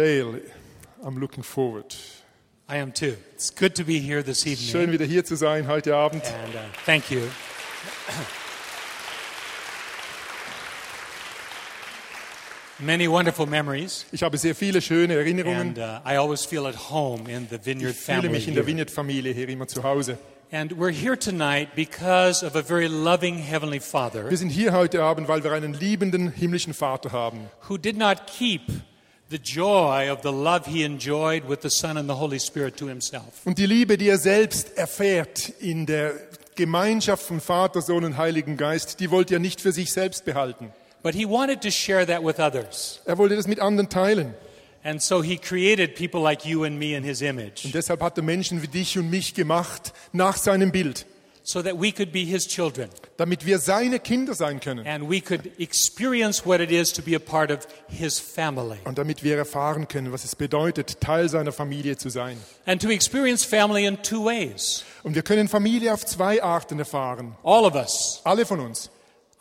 Dale, I'm looking forward. I am too. It's good to be here this Schön evening. wieder hier zu sein heute Abend. And uh, thank you. Many wonderful memories. Ich habe sehr viele schöne Erinnerungen. And uh, I always feel at home in the Vineyard Ich fühle mich in der here. Vineyard-Familie hier immer zu Hause. And we're here tonight because of a very loving Heavenly Wir Father sind hier heute Abend, weil wir einen liebenden himmlischen Vater haben, who did not keep the joy of the love he enjoyed with the Son and the Holy Spirit to himself. Und die Liebe, die er selbst erfährt in der Gemeinschaft von Vater, Sohn und Heiligen Geist, die wollte er nicht für sich selbst behalten. But he wanted to share that with others. Er wollte das mit anderen teilen. And so he created people like you and me in his image Und deshalb hat er Menschen wie dich und mich gemacht nach seinem Bild, so that we could be his children damit wir seine Kinder sein können and we could experience what it is to be a part of his family. und damit wir erfahren können, was es bedeutet, Teil seiner Familie zu sein. And to experience family in two ways. Und wir können Familie auf zwei Arten erfahren. All of us. Alle von uns.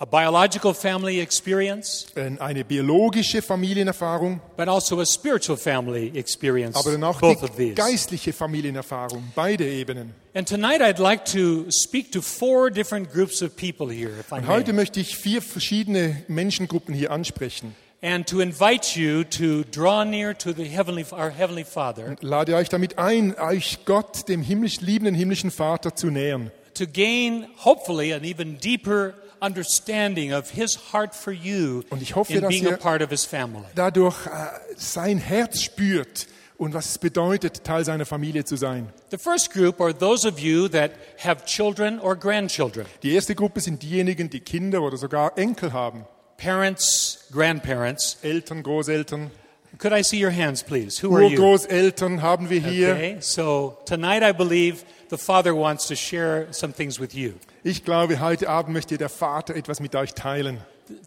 A biological family experience, Eine biologische Familienerfahrung, but also a spiritual family experience. aber dann auch Both die geistliche Familienerfahrung. Beide Ebenen. And tonight I'd like to speak to four different groups of people here, if I Und heute may, möchte ich vier verschiedene Menschengruppen hier ansprechen. and to invite you to draw near to the heavenly, our heavenly Father, Lade euch damit ein, euch Gott, dem himmlisch, liebenden himmlischen Vater, zu nähern. to gain hopefully an even deeper understanding of His heart for you Und ich hoffe, in dass being a part of His family. Dadurch äh, sein Herz spürt und was es bedeutet, Teil seiner Familie zu sein. The first group are those of you that have children or grandchildren, Die erste Gruppe sind diejenigen, die Kinder oder sogar Enkel haben. parents, grandparents. Eltern, Großeltern, Could I see your hands, please? Who are you? Urgroßeltern haben wir hier. Okay, so tonight I believe the Father wants to share some things with you. Ich glaube, heute Abend möchte der Vater etwas mit euch teilen.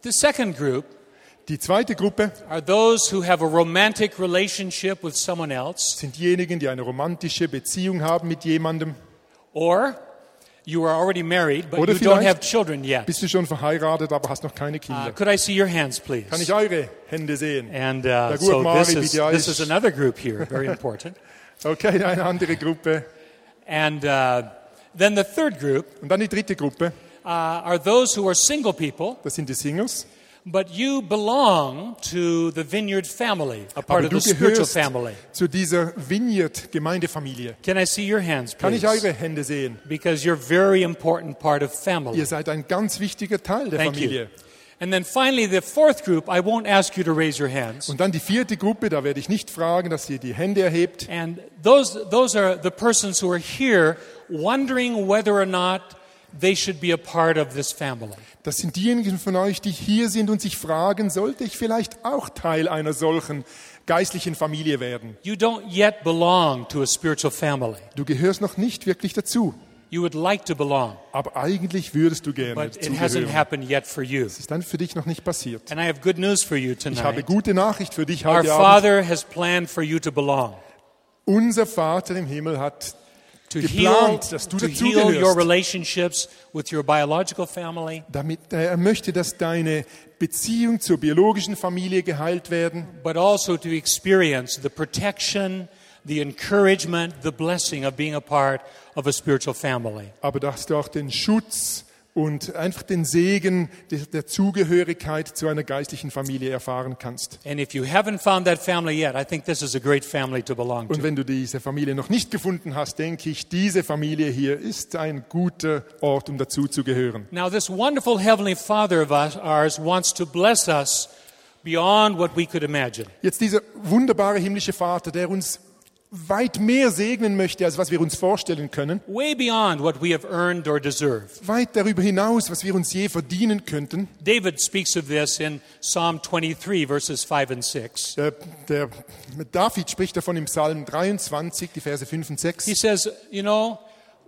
The second group Die zweite Gruppe are those who have a romantic relationship with someone else, sind diejenigen, die eine romantische Beziehung haben mit jemandem. or you are already married, but Oder you don't have children yet. Bist du schon verheiratet, aber hast noch keine Uh, Kinder? could I see your hands, please? Kann ich eure Hände sehen? And uh, so Mari this is, this is another group here, very important. Okay, eine andere Gruppe. And uh, then the third group Und dann die dritte Gruppe, uh, are those who are single people, das sind die Singles. But you belong to the Vineyard family, a part Aber of the spiritual family. zu dieser Vineyard-Gemeindefamilie. Can I see your hands, Kann ich please? eure Hände sehen? Because you're very important part of family. Ihr seid ein ganz wichtiger Teil der Thank you. Familie. And then finally, the fourth group, I won't ask you to raise your hands. Und dann die vierte Gruppe, da werde ich nicht fragen, dass ihr die Hände erhebt. And those, those are the persons who are here wondering whether or not they should be a part of this family. Das sind diejenigen von euch, die hier sind und sich fragen, sollte ich vielleicht auch Teil einer solchen geistlichen Familie werden? You don't yet belong to a spiritual family. Du gehörst noch nicht wirklich dazu, You would like to belong, aber eigentlich würdest du gerne but it hasn't happened yet for you. Das ist dann für dich noch nicht passiert. And I have good news for you Ich habe tonight. gute Nachricht für dich Our heute Abend. Father has planned for you to belong, Unser Vater im Himmel hat to Geplant, heal, dass du to heal your relationships with your biological family, damit äh, er möchte, dass deine Beziehung zur biologischen Familie geheilt werden, but also to experience the protection, the encouragement, the blessing of being a part of a spiritual family. aber dass du auch den Schutz und einfach den Segen der, Zugehörigkeit zu einer geistlichen Familie erfahren kannst. Yet, Und wenn du diese Familie noch nicht gefunden hast, denke ich, diese Familie hier ist ein guter Ort, um dazuzugehören. Now, this wonderful Heavenly Father of ours wants to bless us beyond what we could imagine. Jetzt dieser wunderbare himmlische Vater, der uns weit mehr segnen möchte, als was wir uns vorstellen können, Way beyond what we have earned or deserve. weit darüber hinaus, was wir uns je verdienen könnten. David speaks of this in Psalm 23, verses 5 and 6. Der, der, David spricht davon im Psalm 23, die Verse 5 und 6. He says, You know,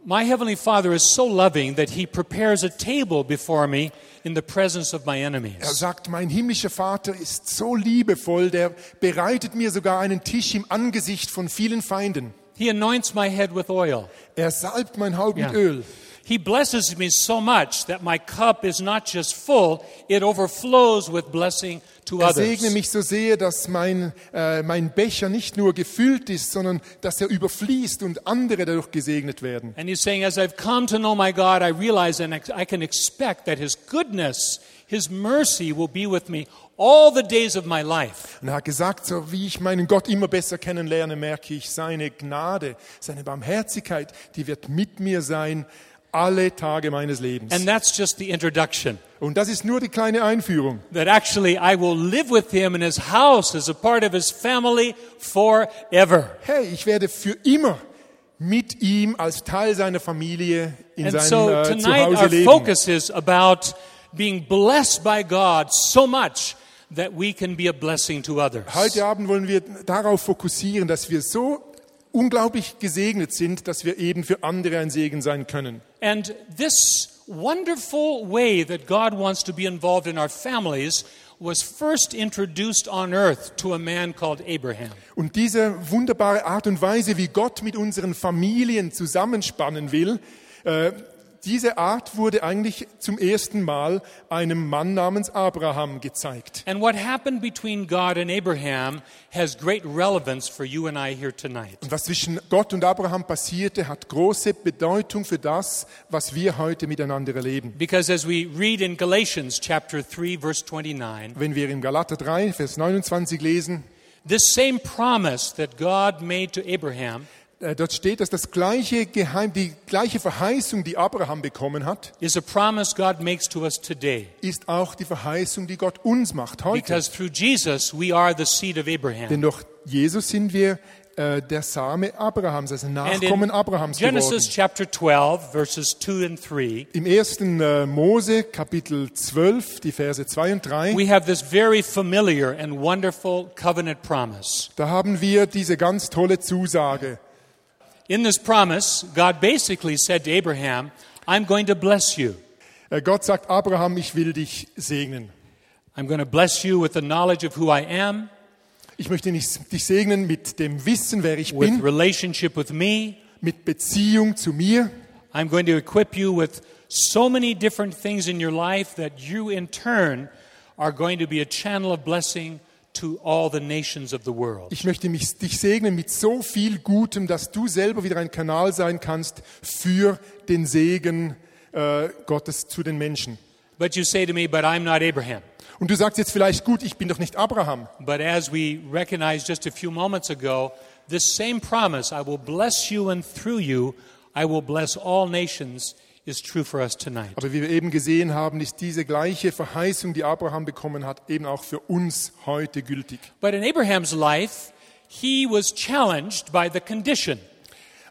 my Heavenly Father is so loving that He prepares a table before me in the presence of my Er enemies. sagt, mein himmlischer Vater ist so liebevoll, der bereitet mir sogar einen Tisch im Angesicht von vielen Feinden. He anoints my head with oil. Er salbt mein Haupt Ja. mit Öl. He blesses me so much that my cup is not just full, it overflows with blessing to Er others. segne mich so sehr, dass mein, äh, mein Becher nicht nur gefüllt ist, sondern dass er überfließt und andere dadurch gesegnet werden. And he's saying, as I've come to know my God, I realize and I can expect that his goodness, his mercy will be with me all the days of my life. Und er hat gesagt, so wie ich meinen Gott immer besser kennenlerne, merke ich seine Gnade, seine Barmherzigkeit, die wird mit mir sein alle Tage meines Lebens. And that's just the introduction. Und das ist nur die kleine Einführung. That actually I will live with him in his house as a part of his family forever. Hey, ich werde für immer mit ihm als Teil seiner Familie in And seinem so äh, tonight Zuhause our leben. focus is about being blessed by God so much that we can be a blessing to others. Heute Abend wollen wir darauf fokussieren, dass wir so unglaublich gesegnet sind, dass wir eben für andere ein Segen sein können. And this wonderful way that God wants to be involved in our families was first introduced on earth to a man called Abraham. Und diese wunderbare Art und Weise, wie Gott mit unseren Familien zusammenspannen will, äh, diese Art wurde eigentlich zum ersten Mal einem Mann namens Abraham gezeigt. And what happened between God and Abraham has great relevance for you and I here tonight. Und was zwischen Gott und Abraham passierte, hat große Bedeutung für das, was wir heute miteinander erleben. Because as we read in Galatians chapter 3 verse 29, Wenn wir in Galater 3, Vers 29 lesen, this same promise that God made to Abraham dort steht, dass das gleiche Geheim, die gleiche Verheißung, die Abraham bekommen hat, is a promise God makes to us today. ist auch die Verheißung, die Gott uns macht heute. Because through Jesus we are the seed of Abraham. Denn durch Jesus sind wir äh, der Same Abrahams, also Nachkommen Abrahams Genesis geworden. chapter 12 verses 2 and 3 Im ersten äh, Mose, Kapitel 12, die Verse 2 und 3, we have this very familiar and wonderful covenant promise. da haben wir diese ganz tolle Zusage. In this promise, God basically said to Abraham, I'm going to bless you. Äh, Gott sagt, Abraham, ich will dich segnen. I'm going to bless you with the knowledge of who I am, Ich möchte dich dich segnen mit dem Wissen, wer ich with bin, relationship with me. mit Beziehung zu mir. I'm going to equip you with so many different things in your life that you, in turn, are going to be a channel of blessing to all the nations of the world. Ich möchte mich, dich segnen mit so viel Gutem, dass du selber wieder ein Kanal sein kannst für den Segen äh, Gottes zu den Menschen. But you say to me, but I'm not Abraham. Und du sagst jetzt vielleicht, gut, ich bin doch nicht Abraham. But as we recognized just a few moments ago, this same promise, I will bless you and through you, I will bless all nations, is true for us tonight. Aber wie wir eben gesehen haben, ist diese gleiche Verheißung, die Abraham bekommen hat, eben auch für uns heute gültig. But in Abraham's life, he was challenged by the condition.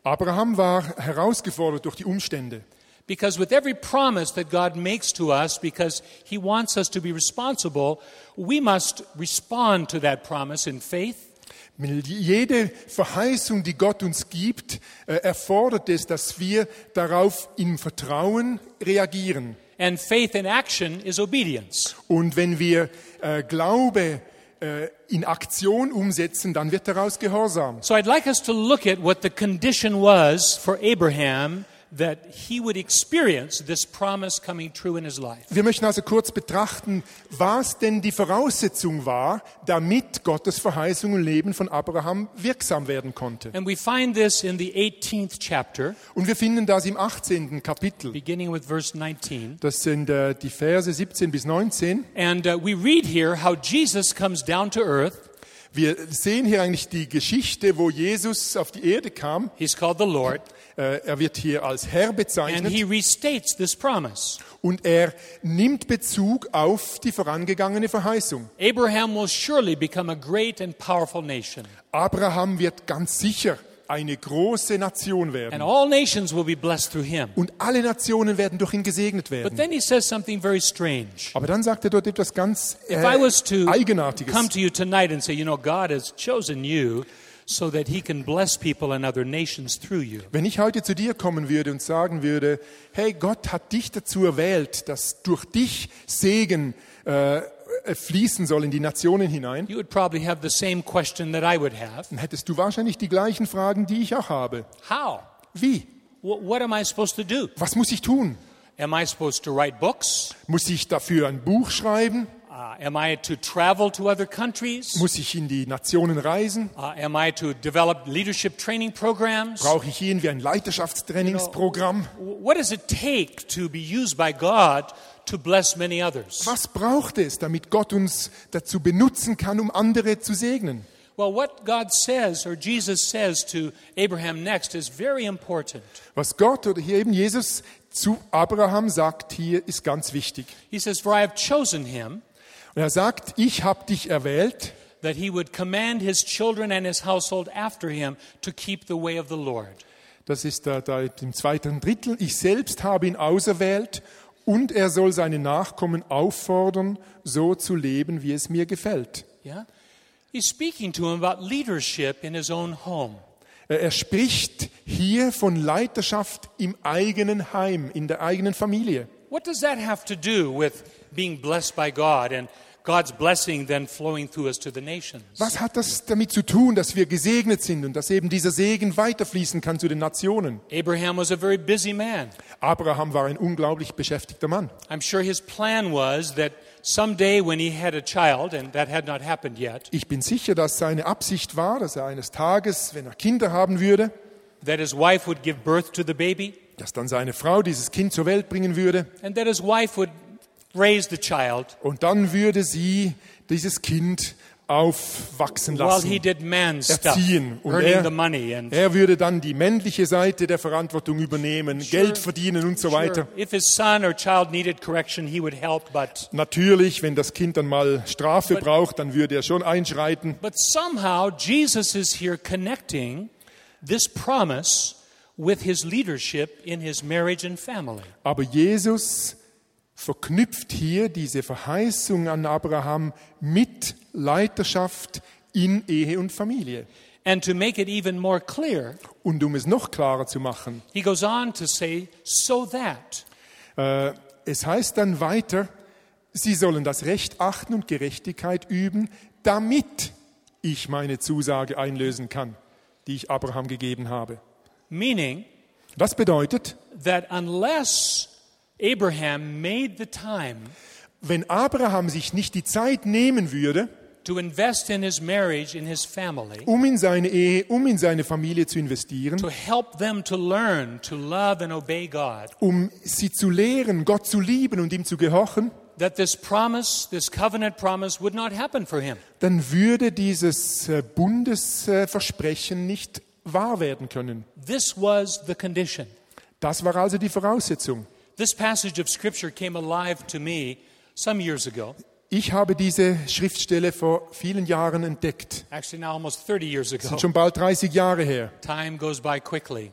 Abraham war herausgefordert durch die Umstände. Because with every promise that God makes to us, because He wants us to be responsible, we must respond to that promise in faith. Jede Verheißung, die Gott uns gibt, äh, erfordert es, dass wir darauf im Vertrauen reagieren. And faith in action is obedience. Und wenn wir äh, Glaube äh, in Aktion umsetzen, dann wird daraus Gehorsam. So I'd like us to look at what the condition was for Abraham that he would experience this promise coming true in his life. Wir möchten also kurz betrachten, was denn die Voraussetzung war, damit Gottes Verheißung im Leben von Abraham wirksam werden konnte. And we find this in the 18th chapter, Und wir finden das im 18. Kapitel. beginning with verse 19. Das sind äh, die Verse 17 bis 19. And uh, we read here how Jesus comes down to earth. Wir sehen hier eigentlich die Geschichte, wo Jesus auf die Erde kam. He's called the Lord. Äh, Er wird hier als Herr And bezeichnet he restates this promise. und er nimmt Bezug auf die vorangegangene Verheißung. Abraham will surely become a great and powerful nation, Abraham wird ganz sicher eine große Nation and werden. all nations will be blessed through him. Und alle Nationen werden durch ihn gesegnet But werden. then he says something very strange. Aber dann sagt er dort etwas ganz äh, Eigenartiges. Wenn ich heute zu dir kommen würde und sagen würde, hey, Gott hat dich dazu erwählt, dass durch dich Segen äh, äh, fließen soll in die Nationen hinein, you would probably have the same question that I would have. dann hättest du wahrscheinlich die gleichen Fragen, die ich auch habe. How? Wie? Wh- What am I supposed to do? Was muss ich tun? Am I supposed to write books? Muss ich dafür ein Buch schreiben? Uh, am I to travel to other countries? Muss ich in die Nationen reisen? Uh, am I to develop leadership training programs? Brauche ich irgendwie ein Leiterschaftstrainingsprogramm? Wh- What does it take to be used by God to bless many others? Was braucht es, damit Gott uns dazu benutzen kann, um andere zu segnen? Well, what God says or Jesus says to Abraham next is very important. Was Gott oder hier eben Jesus zu Abraham sagt hier, ist ganz wichtig. He says, For I have chosen him Und er sagt, ich habe dich erwählt, that he would command his children and his household after him to keep the way of the Lord. das ist da, da im zweiten Drittel, ich selbst habe ihn auserwählt und er soll seine Nachkommen auffordern, so zu leben, wie es mir gefällt. Yeah? He's speaking to him about leadership in his own home. Er er spricht hier von Leiterschaft im eigenen Heim, in der eigenen Familie. What does that have to do with being blessed by God and God's blessing then flowing through us to the nations? Was hat das damit zu tun, dass wir gesegnet sind und dass eben dieser Segen weiterfließen kann zu den Nationen? Abraham was a very busy man. Abraham war ein unglaublich beschäftigter Mann. I'm sure his plan was that someday when he had a child, and that had not happened yet, Ich bin sicher, dass seine Absicht war, dass er eines Tages, wenn er Kinder haben würde, that his wife would give birth to the baby, dass dann seine Frau dieses Kind zur Welt bringen würde and that his wife would raise the child und dann würde sie dieses Kind aufwachsen while he lassen. did man stuff, Erziehen. Und er- the money and Er würde dann die männliche Seite der Verantwortung übernehmen, Geld verdienen und so weiter. Sure, if his son or child needed correction, he would help, but Natürlich, wenn das Kind dann mal Strafe braucht, dann würde er schon einschreiten. but somehow Jesus is here connecting this promise with his leadership in his marriage and family. Aber Jesus verknüpft hier diese Verheißung an Abraham mit Leiterschaft in Ehe und Familie. And to make it even more clear, Und um es noch klarer zu machen, he goes on to say, so that. äh, es heißt dann weiter, sie sollen das Recht achten und Gerechtigkeit üben, damit ich meine Zusage einlösen kann, die ich Abraham gegeben habe. Meaning Das bedeutet, that unless Abraham made the time wenn Abraham sich nicht die Zeit nehmen würde, to invest in his marriage, in his family, um in seine Ehe, um in seine Familie zu investieren, to help them to learn to love and obey God, um sie zu lehren, Gott zu lieben und ihm zu gehorchen, that this promise, this covenant promise, would not happen for him. dann würde dieses äh, Bundesversprechen nicht wahr werden können. This was the condition. Das war also die Voraussetzung. This passage of Scripture came alive to me some years ago, Ich habe diese Schriftstelle vor vielen Jahren entdeckt. actually now almost 30 years Das ago. sind schon bald 30 Jahre her. Time goes by quickly.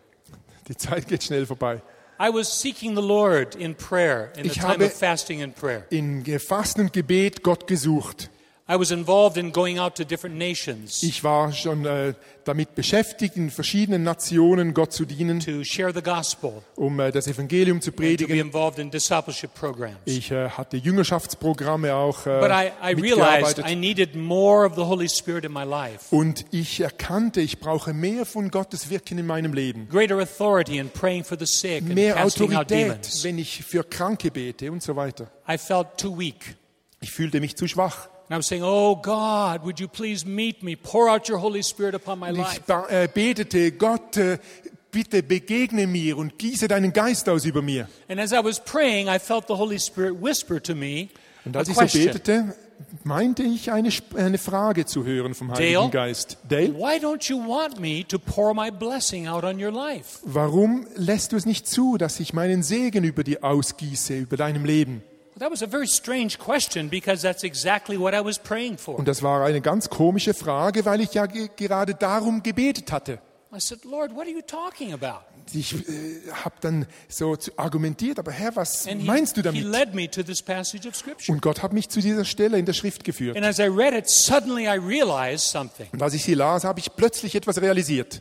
Die Zeit geht schnell vorbei. I was seeking the Lord in prayer, in the Ich time habe- of fasting and prayer. In Fasten und Gebet Gott gesucht. I was involved in going out to different nations Ich war schon äh, damit beschäftigt, in verschiedenen Nationen Gott zu dienen, to share the gospel, um äh, das Evangelium zu to be predigen. involved in discipleship programs. Ich äh, hatte Jüngerschaftsprogramme auch äh, But I, I realized mitgearbeitet. I needed more of the Holy Spirit in my life, Und ich erkannte, ich brauche mehr von Gottes Wirken in meinem Leben. greater authority in praying for the sick and Mehr Autorität, wenn ich für Kranke bete und so weiter. I felt too weak. Ich fühlte mich zu schwach. And I was saying, Oh God, would you please meet me? Pour out your Holy Spirit upon my life. ich äh, betete, Gott, äh, bitte begegne mir und gieße deinen Geist aus über mir. And as I was praying, I felt the Holy Spirit whisper to me Und als ich so betete, meinte ich eine, eine Frage zu hören vom Heiligen Dale? Geist. Dale, warum lässt du es nicht zu, dass ich meinen Segen über dir ausgieße, über deinem Leben? Well, that was a very strange question because that's exactly what I was praying for. Und das war eine ganz komische Frage, weil ich ja ge gerade darum gebetet hatte. I said, Lord, what are you talking about? Ich äh, habe dann so argumentiert, aber Herr, was And he, meinst du damit? led me to this passage of Scripture. Und Gott hat mich zu dieser Stelle in der Schrift geführt. And as I read it, suddenly I realized something. Und als ich sie las, habe ich plötzlich etwas realisiert.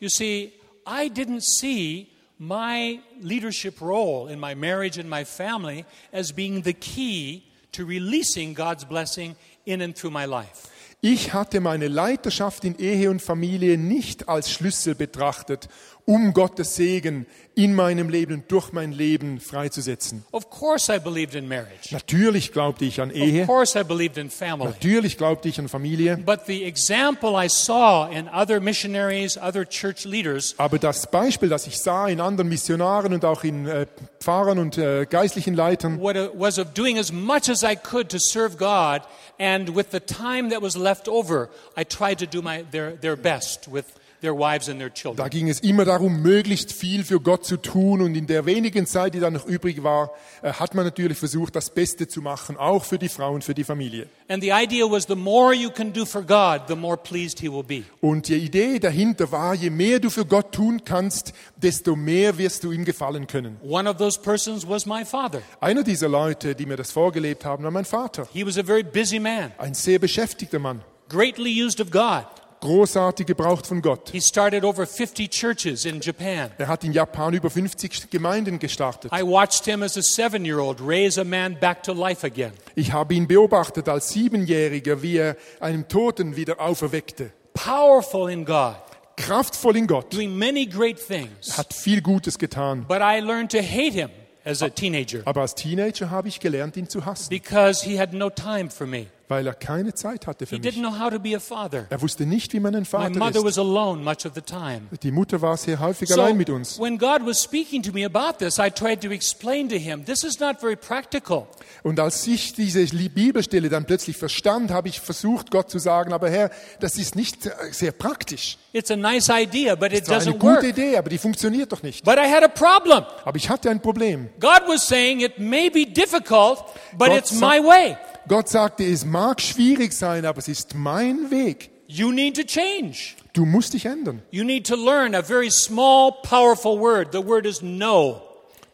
You see, I didn't see my leadership role in my marriage and my family as being the key to releasing God's blessing in and through my life. Ich hatte meine Leiterschaft in Ehe und Familie nicht als Schlüssel betrachtet, um Gottes Segen in meinem Leben und durch mein Leben freizusetzen. Of course, I believed in marriage. Natürlich glaubte ich an Of Ehe, course, I believed in family. natürlich glaubte ich an Familie, But the example I saw in other missionaries, other church leaders, aber das Beispiel, das ich sah in anderen Missionaren und auch in äh, Pfarrern und äh, geistlichen Leitern, was of doing as much as I could to serve God, and with the time that was left over, I tried to do my, their, their best with their wives and their da ging es immer darum, möglichst viel für Gott zu tun und in der wenigen Zeit, die dann noch übrig war, äh, hat man natürlich versucht, das Beste zu machen, auch für die Frau und für die Familie. And the idea was the more you can do for God, the more pleased He will be. Und die Idee dahinter war, je mehr du für Gott tun kannst, desto mehr wirst du ihm gefallen können. One of those persons was my father. Einer dieser Leute, die mir das vorgelebt haben, war mein Vater. He was a very busy man, Ein sehr beschäftigter Mann, greatly used of God. Großartig gebraucht von Gott. He started over 50 churches in Japan. Er hat in Japan über 50 Gemeinden gestartet. I watched him as a seven year old raise a man back to life again. Ich habe ihn beobachtet als Siebenjähriger, wie er einen Toten wieder auferweckte. Powerful in God, Kraftvoll in Gott, doing many great things. hat viel Gutes getan. But I learned to hate him as a teenager Aber als Teenager habe ich gelernt, ihn zu hassen, because he had no time for me. Weil er keine Zeit hatte für He mich. didn't know how to be a father. Er wusste nicht, wie man ein My Vater mother ist. was alone much of the time. Die Mutter war sehr häufig So, allein mit uns. when God was speaking to me about this, I tried to explain to him, this is not very practical. Und als ich diese Li- Bibelstelle dann plötzlich verstand, habe ich versucht, Gott zu sagen, aber Herr, das ist nicht äh, sehr praktisch. It's a nice idea, but it Das war eine doesn't gute work. Idee, aber die funktioniert doch nicht. But I had a problem. Aber ich hatte ein Problem. God was saying it may be difficult, but Gott it's my way. Gott sagte, es mag schwierig sein, aber es ist mein Weg. You need to change. Du musst dich ändern. You need to learn a very small, powerful word. The word is no.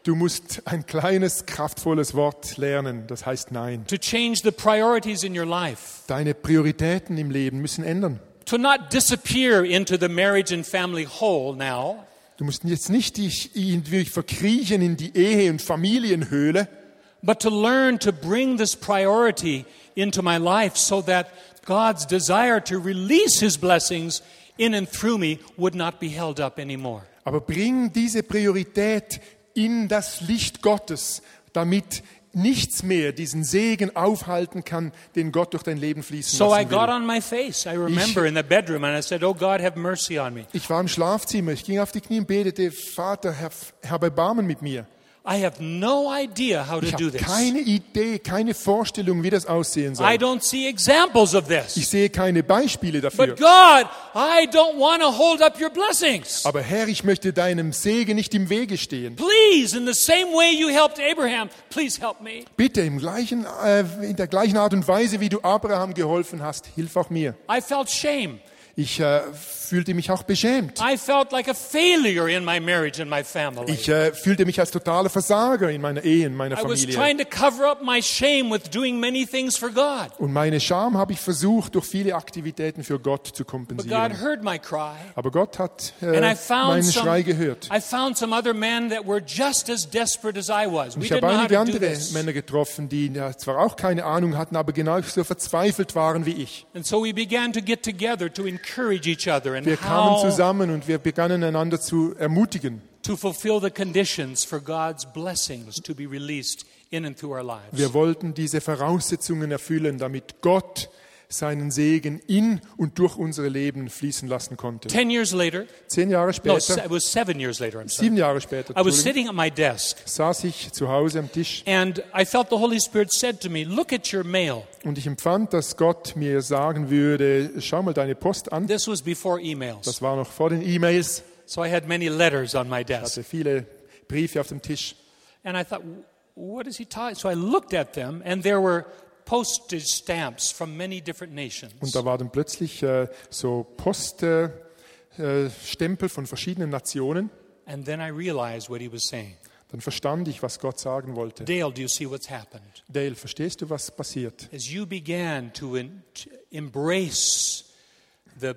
Du musst ein kleines, kraftvolles Wort lernen. Das heißt Nein. To change the priorities in your life. Deine Prioritäten im Leben müssen ändern. To not disappear into the marriage and family hole now, Du musst jetzt nicht dich irgendwie verkriechen in die Ehe- und Familienhöhle, but to learn to bring this priority into my life so that God's desire to release His blessings in and through me would not be held up anymore. aber bring diese Priorität in das Licht Gottes, damit nichts mehr diesen Segen aufhalten kann, den Gott durch dein Leben fließen So I lassen got will. on my face, I remember, in the bedroom, and I said, Oh God, have mercy on me. Ich war im Schlafzimmer, ich ging auf die Knie und betete, Vater, Herr, Herr Erbarmen mit mir. I have no idea how to Ich do habe this. keine Idee, keine Vorstellung, wie das aussehen I soll. don't see examples of Ich this. sehe keine Beispiele dafür. But God, I don't want to hold up your blessings. Aber Herr, ich möchte deinem Segen nicht im Wege stehen. Please, in the same way you helped Abraham, please help me. Bitte im gleichen, äh, in der gleichen Art und Weise, wie du Abraham geholfen hast, hilf auch mir. I felt shame. Ich äh, fühlte mich auch beschämt. I felt like a failure in my marriage and my family. Ich äh, fühlte mich als totaler Versager in meiner Ehe, in meiner Familie. trying to cover up my shame with doing many things for God. Und meine Scham habe ich versucht, durch viele Aktivitäten für Gott zu kompensieren. Aber Gott hat äh, meinen some, Schrei gehört. As as ich habe einige andere. Männer getroffen, die zwar auch keine Ahnung hatten, aber genau so verzweifelt waren wie ich. And so we began to get together to encourage Wir kamen zusammen und wir begannen einander zu ermutigen. to fulfill the conditions for God's blessings to be released in and through our lives. Wir wollten diese Voraussetzungen erfüllen, damit Gott seinen Segen in und durch unsere Leben fließen lassen konnte. Ten years later, Zehn Jahre no, später, it was seven years later, I'm sorry. sieben Jahre später, I was sitting at my desk saß ich zu Hause am Tisch and I felt the Holy Spirit said to me, Look at your mail. und ich empfand, dass Gott mir sagen würde, schau mal deine Post an. This was before emails. Das war noch vor den E-Mails, So I had many letters on my desk. hatte viele Briefe auf dem Tisch. And I thought, what is he talking? So I looked at them, and there were postage stamps from many different nations. Und da war dann plötzlich äh, so Poststempel äh, von verschiedenen Nationen. And then I realized what he was saying. Dann verstand ich, was Gott sagen wollte. Dale, do you see what's happened? Dale, verstehst du, was passiert? As you began to embrace Wenn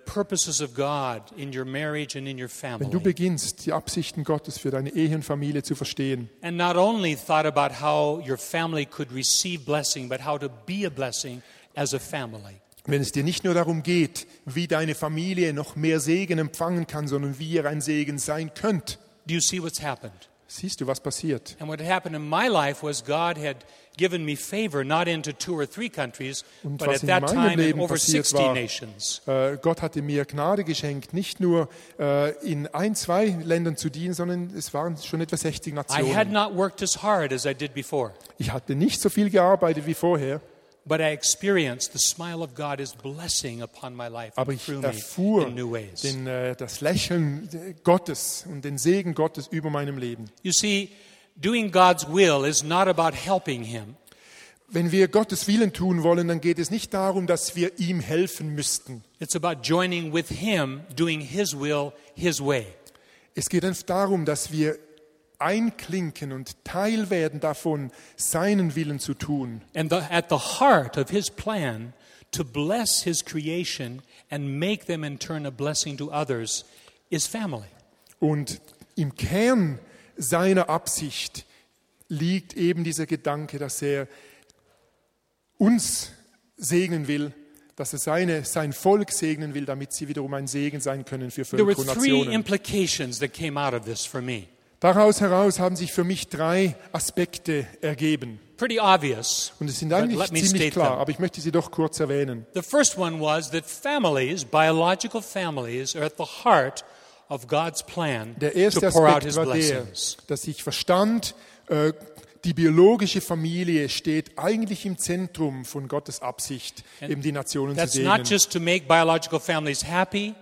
du beginnst, die Absichten Gottes für deine Ehe und Familie zu verstehen and not only thought about how your family could receive blessing, but how to be a blessing as a family. wenn es dir nicht nur darum geht, wie deine Familie noch mehr Segen empfangen kann, sondern wie ihr ein Segen sein könnt, Do you see what's happened? Siehst du, was passiert. And what had happened in my life was God had given me favor not into two or three countries, Und but at in that time in Leben over passiert 60 war, nations. Äh, Gott hatte mir Gnade geschenkt, nicht nur äh, in ein, zwei Ländern zu dienen, sondern es waren schon etwa 60 I had Nationen. not worked as hard as I did before, Ich hatte nicht so viel gearbeitet wie vorher, but I experienced the smile of God as blessing upon my life aber ich erfuhr in new ways. den, äh, das Lächeln Gottes und den Segen Gottes über meinem Leben. You see, doing God's will is not about helping Him. Wenn wir Gottes Willen tun wollen, dann geht es nicht darum, dass wir ihm helfen müssten. It's about joining with Him, doing His will His way. Es geht einfach darum, dass wir einklinken und Teil werden davon, seinen Willen zu tun. And the, at the heart of His plan to bless His creation and make them in turn a blessing to others is family. Und im Kern seiner Absicht liegt eben dieser Gedanke, dass er uns segnen will, dass er seine, sein Volk segnen will, damit sie wiederum ein Segen sein können für There were Völker und three Nationen. implications that came out of this for me. Daraus heraus haben sich für mich drei Aspekte ergeben. Pretty obvious. Und es sind eigentlich ziemlich klar, them. aber ich möchte sie doch kurz erwähnen. The first one was that families, biological families, are at the heart of God's plan Der to erste pour out Aspekt His war der, dass ich verstand, äh, die biologische Familie steht eigentlich im Zentrum von Gottes Absicht, eben die Nationen zu That's not segnen. just to make biological families happy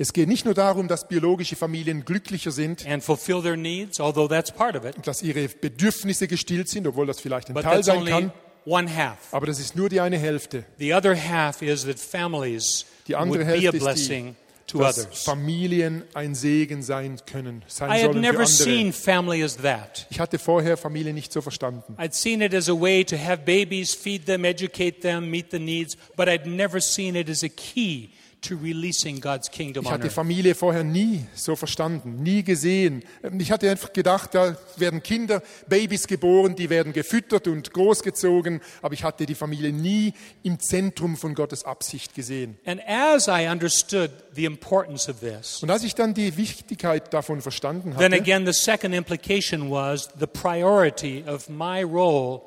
Es geht nicht nur darum, dass biologische Familien glücklicher sind, and fulfill their needs, although that's part of it, dass ihre Bedürfnisse gestillt sind, obwohl das vielleicht ein but Teil that's sein only kann, one half. aber das ist nur die eine Hälfte. The other half is that families Die andere would be a Hälfte ist blessing die, to dass others. Familien ein Segen sein können, sein I had sollen für never andere. seen family as that. Ich hatte vorher Familie nicht so verstanden. I'd seen it as a way to have babies, feed them, educate them, meet the needs, but I'd never seen it as a key to releasing God's kingdom Ich hatte. Familie vorher nie so verstanden, nie gesehen. Ich hatte einfach gedacht, da werden Kinder, Babys geboren, die werden gefüttert und großgezogen, aber ich hatte die Familie nie im Zentrum von Gottes Absicht gesehen. And as I understood the importance of this, Und als ich dann die Wichtigkeit davon verstanden then hatte, again the second implication was the priority of my role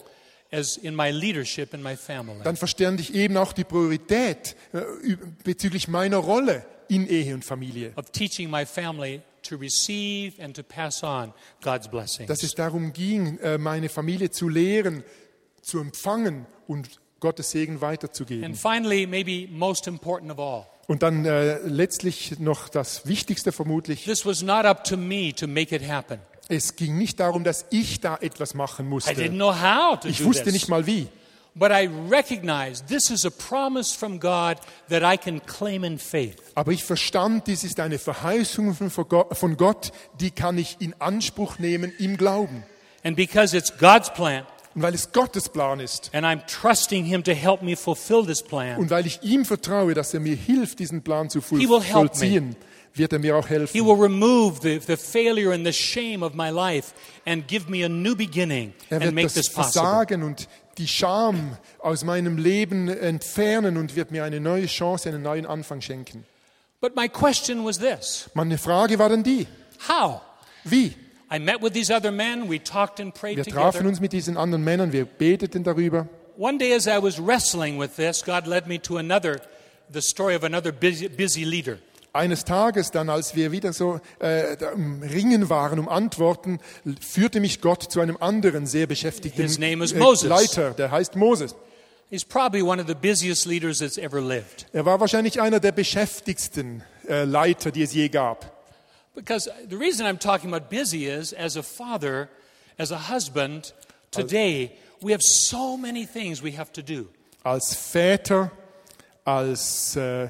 as in my leadership in my family. dann verstand ich eben auch die Priorität äh, bezüglich meiner Rolle in Ehe und Familie. Of teaching my family to receive and to pass on God's Dass blessings. es darum ging, äh, meine Familie zu lehren, zu empfangen und Gottes Segen weiterzugeben. And finally, maybe most important of all, Und dann äh, letztlich noch das Wichtigste vermutlich. this was not up to me to make it happen. Es ging nicht darum, dass ich da etwas machen I didn't musste. know how to Ich do wusste this. nicht mal wie. But I recognize this is a promise from God that I can claim in faith. Aber ich verstand, dies ist eine Verheißung von Gott- die kann ich in Anspruch nehmen im Glauben. And because it's God's plan, Und weil es Gottes Plan ist and I'm trusting Him to help me fulfill this plan, und weil ich ihm vertraue, dass er mir hilft, diesen Plan zu voll- He will help vollziehen, wird er mir auch He will remove the, the failure and the shame of my life and give me a new beginning Er and make this possible. Versagen und die Scham aus meinem Leben entfernen und wird mir eine neue Chance, einen neuen Anfang schenken. But my question was this Meine Frage war dann die, How? wie? I met with these other men, we talked and prayed Wir trafen together. uns mit diesen anderen Männern, wir beteten darüber. One day, as I was wrestling with this, God led me to another, the story of another busy, busy leader. Eines Tages dann, als wir wieder so äh, im Ringen waren um Antworten, führte mich Gott zu einem anderen sehr beschäftigten His name is äh, Moses. Leiter, der heißt Moses. He's probably one of the busiest leaders that's ever lived. Er war wahrscheinlich einer der beschäftigsten äh, Leiter, die es je gab. Because the reason I'm talking about busy is, as a father, as a husband, today we have so many things we have to do. Als Väter, als äh,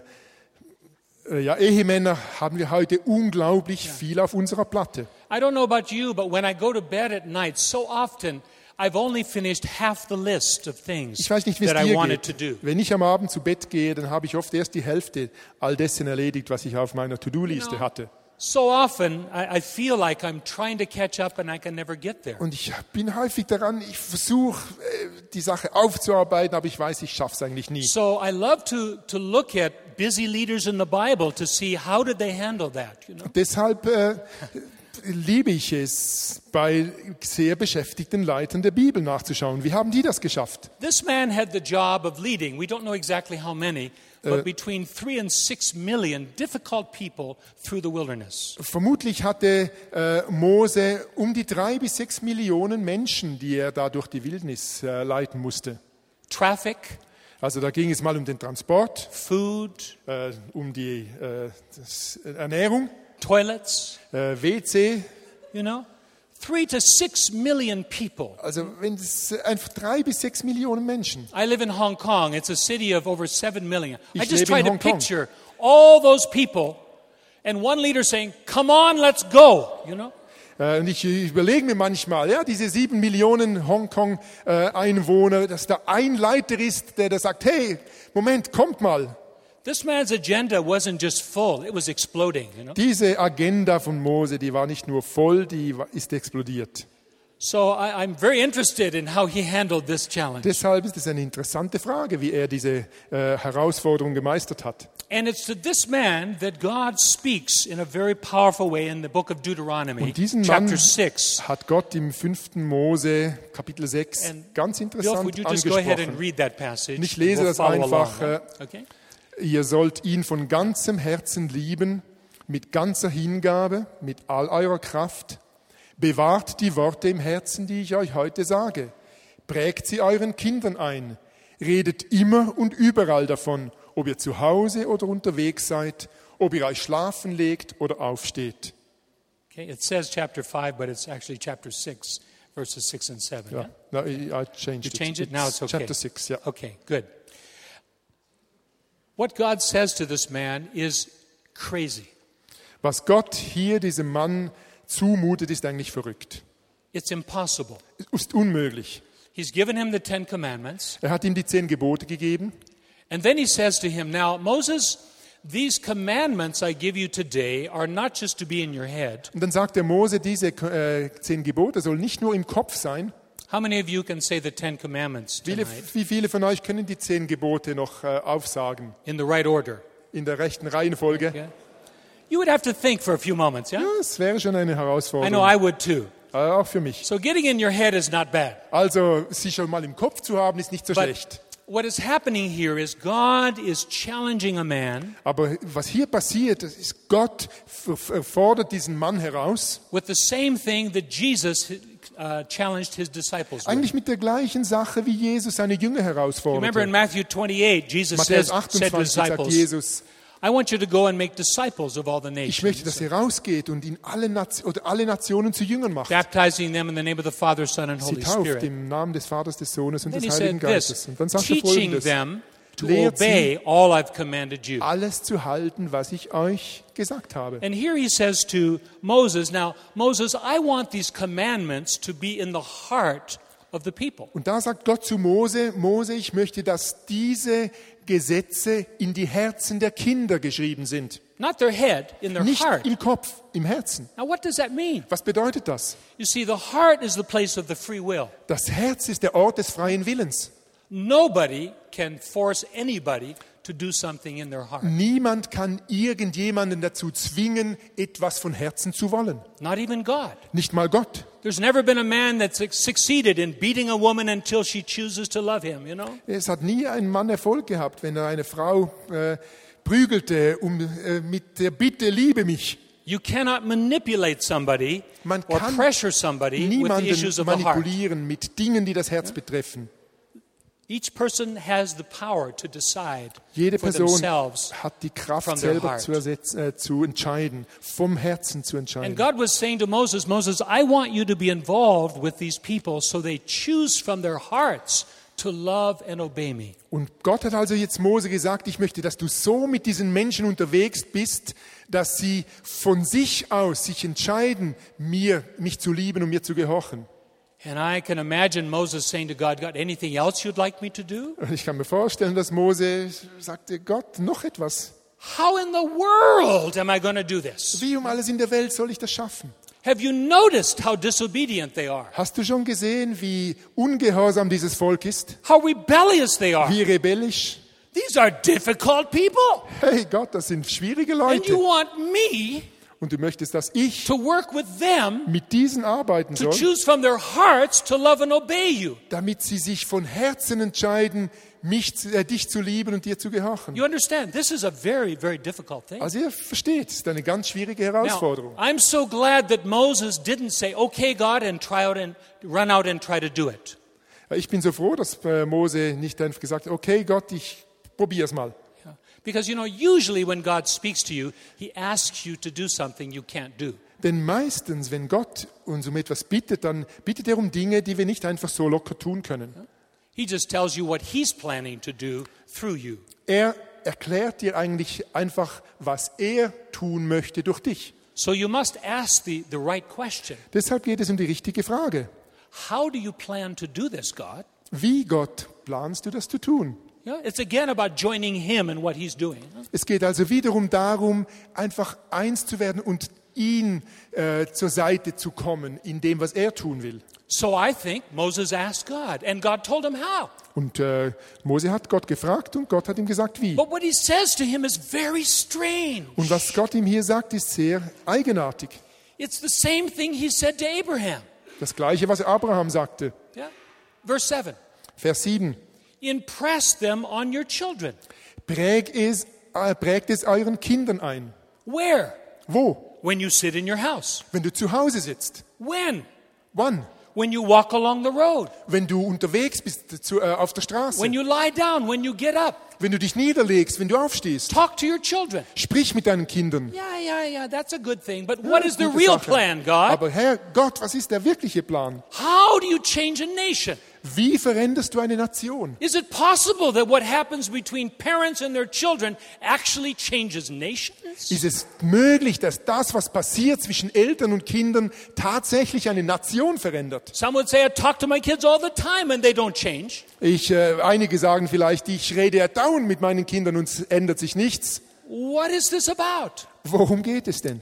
ja, Ehemänner haben wir heute unglaublich viel auf unserer Platte. I don't know about you, but when I go to bed at night, so often I've only finished half the list of things Ich weiß nicht, wie that I wanted to do. Wenn ich am Abend zu Bett gehe, dann habe ich oft erst die Hälfte all dessen erledigt, was ich auf meiner To-Do-Liste hatte. So often, I, I feel like I'm trying to catch up and I can never get there. Und ich bin häufig daran, ich versuche, äh, die Sache aufzuarbeiten, aber ich weiß, ich schaffe es eigentlich nie. So I love to, to look at busy leaders in the Bible to see how did they handle that, you know? Deshalb äh, liebe ich es, bei sehr beschäftigten Leitern der Bibel nachzuschauen. Wie haben die das geschafft? This man had the job of leading, we don't know exactly how many, but between three and six million difficult people through the wilderness. Vermutlich hatte äh, Mose um die drei bis sechs Millionen Menschen, die er da durch die Wildnis äh, leiten musste. Traffic, Also da ging es mal um den Transport, food, äh, um die äh, Ernährung, toilets, äh, WC. you know? Three to six million people. Also wenn es äh, einfach drei bis sechs Millionen Menschen. I live in Hong Kong. It's a city of over seven million. I just try to picture all those people and one leader saying, Come on, let's go, you know? Äh, Und ich überlege mir manchmal, ja, diese sieben Millionen Hongkong-Einwohner, äh, dass da ein Leiter ist, der da sagt, hey, Moment, kommt mal. This man's agenda wasn't just full, it was exploding, you know? Diese Agenda von Mose, die war nicht nur voll, die ist explodiert. So I, I'm very interested in how he handled this challenge. Deshalb ist es eine interessante Frage, wie er diese äh, Herausforderung gemeistert hat. And it's to this man that God speaks in a very powerful way in the book of Deuteronomy, Und diesen Mann chapter 6. hat Gott im 5. Mose, Kapitel 6, And ganz Bill, interessant would you just go ahead and angesprochen. read that passage? Ich lese We'll das einfach, along, right? Okay? Ihr sollt ihn von ganzem Herzen lieben, mit ganzer Hingabe, mit all eurer Kraft. Bewahrt die Worte im Herzen, die ich euch heute sage. Prägt sie euren Kindern ein. Redet immer und überall davon, ob ihr zu Hause oder unterwegs seid, ob ihr euch schlafen legt oder aufsteht. Okay, it says chapter 5, but it's actually chapter 6, verses 6 and 7. Ja, no, I changed You it. changed it? Now it's okay. Chapter 6, ja. Okay, good. What God says to this man is crazy. Was Gott hier diesem Mann zumutet, ist eigentlich verrückt. It's impossible. Ist unmöglich. He's given him the Ten Commandments, Er hat ihm die zehn Gebote gegeben. and then he says to him, Now, Moses, these commandments I give you today are not just to be in your head. Und dann sagt der Mose, diese äh, zehn Gebote sollen nicht nur im Kopf sein. Viele, wie viele von euch können die zehn Gebote noch äh, aufsagen? in the right order? In der rechten Reihenfolge? Yeah? You would have to think for a few moments, yeah? Ja, es wäre schon eine I know Herausforderung. I would too. Äh, auch für mich. So getting in your head is not bad. Also, sie schon mal im Kopf zu haben, ist nicht so But schlecht. What is happening here is God is challenging a man Aber was hier passiert, ist, Gott fordert diesen Mann heraus, with the same thing that Jesus uh, challenged his disciples eigentlich mit der gleichen Sache, wie Jesus seine Jünger Remember in herausforderte. Matthew 28, Jesus Matthäus says, said to 28 sagt disciples, Jesus, I want you to go and make disciples of all the ich möchte, dass nations, ihr rausgeht und in alle, Nation, oder alle Nationen zu Jüngern macht. baptizing them in the name of the Father, Son, and Sie tauft Spirit. im Namen des Vaters, des Sohnes und Then des he Heiligen Geistes. Und dann sagt er folgendes, them to obey all I've commanded you. alles zu halten, was ich euch gesagt habe. And here he says to Moses, now, Moses, I want these commandments to be in the heart of the people. Und da sagt Gott zu Mose, Mose, ich möchte, dass diese Gesetze in die Herzen der Kinder geschrieben sind. Not their head, in their Nicht heart. im Kopf, im Herzen. Now, what does that mean? Was bedeutet das? You see, the heart is the place of the free will. Das Herz ist der Ort des freien Willens. Nobody can force anybody to do something in their heart. Niemand kann irgendjemanden dazu zwingen, etwas von Herzen zu wollen. Not even God. Nicht mal Gott. There's never been a man that's succeeded in beating a woman until she chooses to love him, you know? Es hat nie ein Mann Erfolg gehabt, wenn er eine Frau äh, prügelte um, äh, mit der Bitte, liebe mich. You cannot manipulate somebody Man or kann pressure somebody with the issues of the heart. manipulieren mit Dingen, die das Herz betreffen. Each person has the power to decide Jede Person hat die Kraft, selber zu, äh, zu entscheiden, vom Herzen zu And entscheiden. God was saying to Moses, Moses, I want you to be involved with these people so they choose from their hearts to love and obey me. Und Gott hat also jetzt Mose gesagt, ich möchte, dass du so mit diesen Menschen unterwegs bist, dass sie von sich aus sich entscheiden, mir, mich zu lieben und mir zu gehorchen. And I can imagine Moses saying to God, God, anything else you'd like me to do? Und ich kann mir vorstellen, dass Mose sagte, Gott, noch etwas. How in the world am I going to do this? Wie um alles in der Welt soll ich das schaffen? Have you noticed how disobedient they are? Hast du schon gesehen, wie ungehorsam dieses Volk ist? How rebellious they are? Wie rebellisch? These are difficult people. Hey Gott, das sind schwierige And you Leute. want me Und du möchtest, dass ich to work with them mit diesen arbeiten soll, damit sie sich von Herzen entscheiden, mich, äh, dich zu lieben und dir zu gehorchen. You understand? This is a very, very difficult thing. Also ihr versteht, es ist eine ganz schwierige Now, Herausforderung. I'm so glad that Moses didn't say, "Okay, God," and try out and run out and try to do it. Ich bin so froh, dass äh, Mose nicht einfach gesagt hat, okay Gott, ich probier's mal. Because you know, usually when God speaks to you, He asks you to do something you can't do. Denn meistens, wenn Gott uns um etwas bittet, dann bittet er um Dinge, die wir nicht einfach so locker tun können. He just tells you what He's planning to do through you. Er erklärt dir eigentlich einfach, was er tun möchte durch dich. So you must ask the, the right question. Deshalb geht es um die richtige Frage. How do you plan to do this, God? Wie, Gott, planst du das zu tun? Yeah, it's again about joining Him in what He's doing. Es geht also wiederum darum, einfach eins zu werden und ihn äh, zur Seite zu kommen in dem, was er tun will. So I think Moses asked God, and God told him how. Und äh, Mose hat Gott gefragt und Gott hat ihm gesagt, wie. But what he says to him is very strange. Und was Gott ihm hier sagt, ist sehr eigenartig. It's the same thing he said to Abraham. Das gleiche, was Abraham sagte. Yeah? Verse 7 Vers 7. Impress them on your children. Präg es, äh, prägt es euren Kindern ein. Where? Wo? When you sit in your house. Wenn du zu Hause sitzt. When? Wann? When you walk along the road. Wenn du unterwegs bist zu, äh, auf der Straße. When you lie down. When you get up. Wenn du dich niederlegst, wenn du aufstehst. Talk to your children. Sprich mit deinen Kindern. Yeah, yeah, yeah, that's a good thing. But what is the real Sache. plan, God? Aber Herr Gott, was ist der wirkliche Plan? How do you change a nation? Wie veränderst du eine Nation? Is it possible that what happens between parents and their children actually changes nations? Ist es möglich, dass das, was passiert zwischen Eltern und Kindern, tatsächlich eine Nation verändert? Some would say, I talk to my kids all the time and they don't change. Ich, äh, einige sagen vielleicht, ich rede ja dauernd mit meinen Kindern und es ändert sich nichts. What is this about? Worum geht es denn?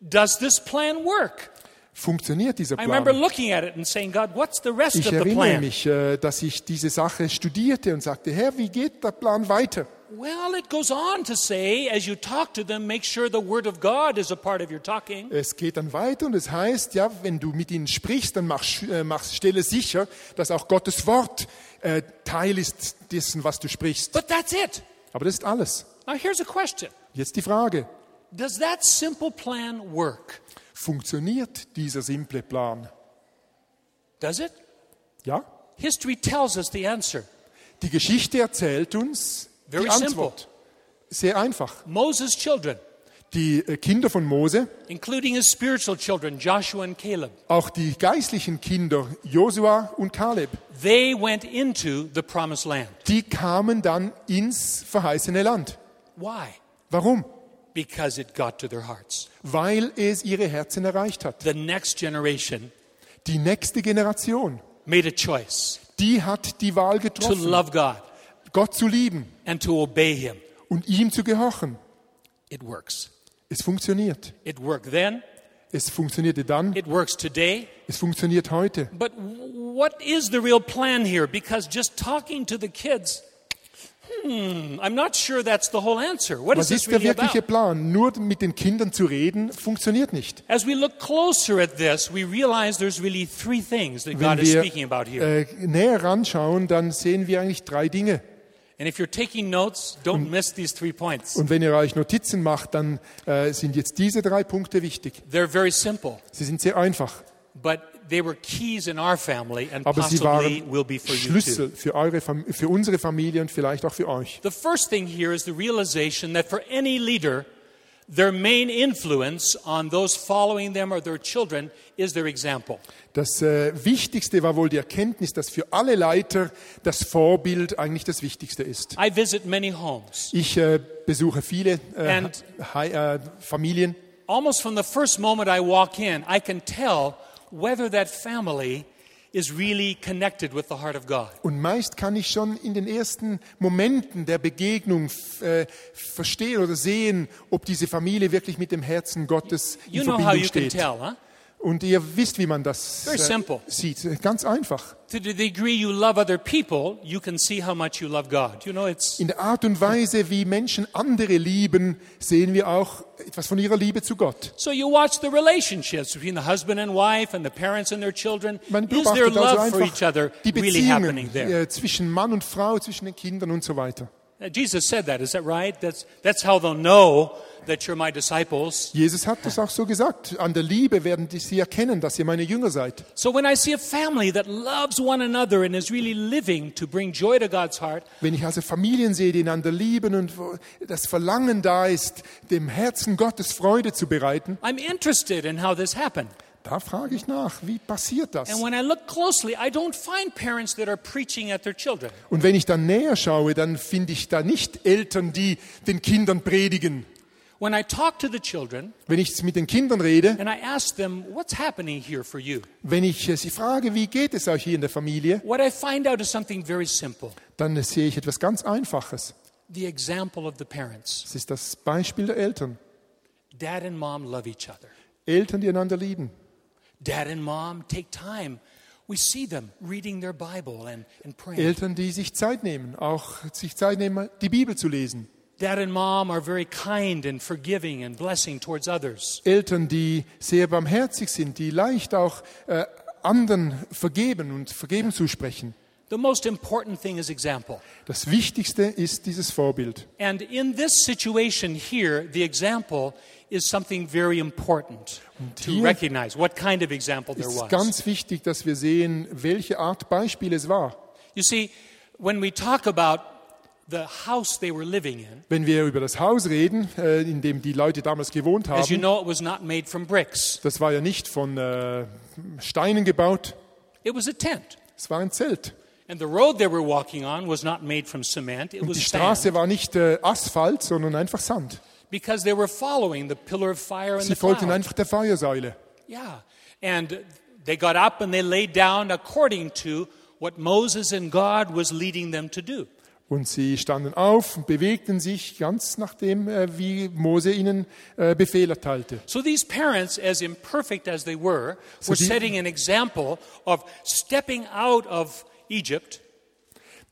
Does this plan work? Funktioniert dieser I remember Plan? looking at it and saying, God, what's the rest Ich erinnere mich, äh, dass ich diese Sache studierte und sagte, Herr, wie geht der Plan weiter? Well, it goes on to say, as you talk to them, make sure the Word of God is a part of your talking. Es geht dann weiter und es heißt, ja, wenn du mit ihnen sprichst, dann mach, äh, mach, stelle sicher, dass auch Gottes Wort äh, Teil ist dessen, was du sprichst. But that's it. Aber das ist alles. Now, here's a question Jetzt die Frage, Does that simple plan work? Funktioniert dieser simple Plan? Does it? Ja? History tells us the answer. Die Geschichte erzählt uns Very die simple. Antwort. Sehr einfach. Moses' children, Die äh, Kinder von Mose, including his spiritual children, Joshua and Caleb, auch die geistlichen Kinder Josua und Kaleb, they went into the promised land. die kamen dann ins verheißene Land. Why? Warum? Because it got to their hearts. Weil es ihre Herzen erreicht hat. The next generation Die nächste Generation, made a choice die hat die Wahl getroffen. to love God Gott zu lieben and to obey Him. und ihm zu gehorchen. It works. Es funktioniert. It worked then, Es funktionierte dann, it works today. es funktioniert heute. But what is the real plan here? Because just talking to the kids, hmm, I'm not sure that's the whole answer. What is Was this ist der really wirkliche about? Plan? Nur mit den Kindern zu reden, funktioniert nicht. As we look closer at this, we realize there's really three things that Wenn God is wir speaking about here. äh, näher ranschauen, dann sehen wir eigentlich drei Dinge. And if you're taking notes, don't miss these three points. Und wenn ihr euch Notizen macht, dann äh, sind jetzt diese drei Punkte wichtig. They're very simple, Sie sind sehr einfach, but they were keys in our family and aber sie waren will be for you too. Schlüssel für, eure, für unsere Familie und vielleicht auch für euch. The first thing here is the realization that for any leader, their main influence on those following them or their children is their example. Das äh, Wichtigste war wohl die Erkenntnis, dass für alle Leiter das Vorbild eigentlich das Wichtigste ist. I visit many homes. Ich äh, besuche viele äh, äh, Familien Almost from the first moment I walk in, I can tell whether that family is really connected with the heart of God. Und meist kann ich schon in den ersten Momenten der Begegnung äh, verstehen oder sehen, ob diese Familie wirklich mit dem Herzen Gottes in You know how Verbindung you can steht. tell, huh? Und ihr wisst, wie man das Very simple. sieht. Ganz einfach. To the degree you love other people, you can see how much you love God. You know, it's In der Art und Weise, wie Menschen andere lieben, sehen wir auch etwas von ihrer Liebe zu Gott. so you watch the relationships between the husband and wife and the parents and their children. Man Is there beobachtet also love for each other die really happening Beziehungen there? äh, zwischen Mann und Frau, zwischen den Kindern und so weiter. Uh, Jesus said that, is that right? That's, that's how they'll know that you're my disciples. Jesus hat das auch so gesagt. An der Liebe werden die sie erkennen, dass ihr meine Jünger seid. So when I see a family that loves one another and is really living to bring joy to God's heart, Wenn ich also Familien sehe, die einander lieben und das Verlangen da ist, dem Herzen Gottes Freude zu bereiten, I'm interested in how this happened. Da frage ich nach, wie passiert das? And when I look closely, I don't find parents that are preaching at their children. Und wenn ich dann näher schaue, dann finde ich da nicht Eltern, die den Kindern predigen. When I talk to the children Wenn ich mit den Kindern rede, and I ask them, what's happening here for you? wenn ich äh, sie frage, wie geht es euch hier in der Familie, What I find out is something very simple dann sehe ich etwas ganz Einfaches. the example of the parents. Das ist das Beispiel der Eltern. Dad and mom love each other. Eltern, die einander lieben. Dad and mom take time. We see them reading their Bible and, and praying. Eltern, die sich Zeit nehmen, auch sich Zeit nehmen, die Bibel zu lesen. Dad and mom are very kind and forgiving and blessing towards others. Eltern, die sehr barmherzig sind, die leicht auch äh, anderen vergeben und Vergeben zusprechen. The most important thing is example. Das Wichtigste ist dieses Vorbild. And in this situation here, the example is something very important to recognize what kind of example there Es ist was. ganz wichtig, dass wir sehen, welche Art Beispiel es war. You see, when we talk about the house they were living in, Wenn wir über das Haus reden, äh, in dem die Leute damals gewohnt as you haben, know, it was not made from bricks. das war ja nicht von äh, Steinen gebaut, It was a tent. es war ein Zelt. And the road they were walking on was not made from cement, it Und was die sand. Straße war nicht äh, Asphalt, sondern einfach Sand. Because they were following the pillar of fire and Sie the folgten cloud. einfach der Feuersäule. Yeah. And they got up and they laid down according to what Moses and God was leading them to do. Und sie standen auf und bewegten sich ganz nach dem, äh, wie Mose ihnen äh, Befehl erteilte. So these parents, as imperfect as they were, So were setting an example of stepping out of Egypt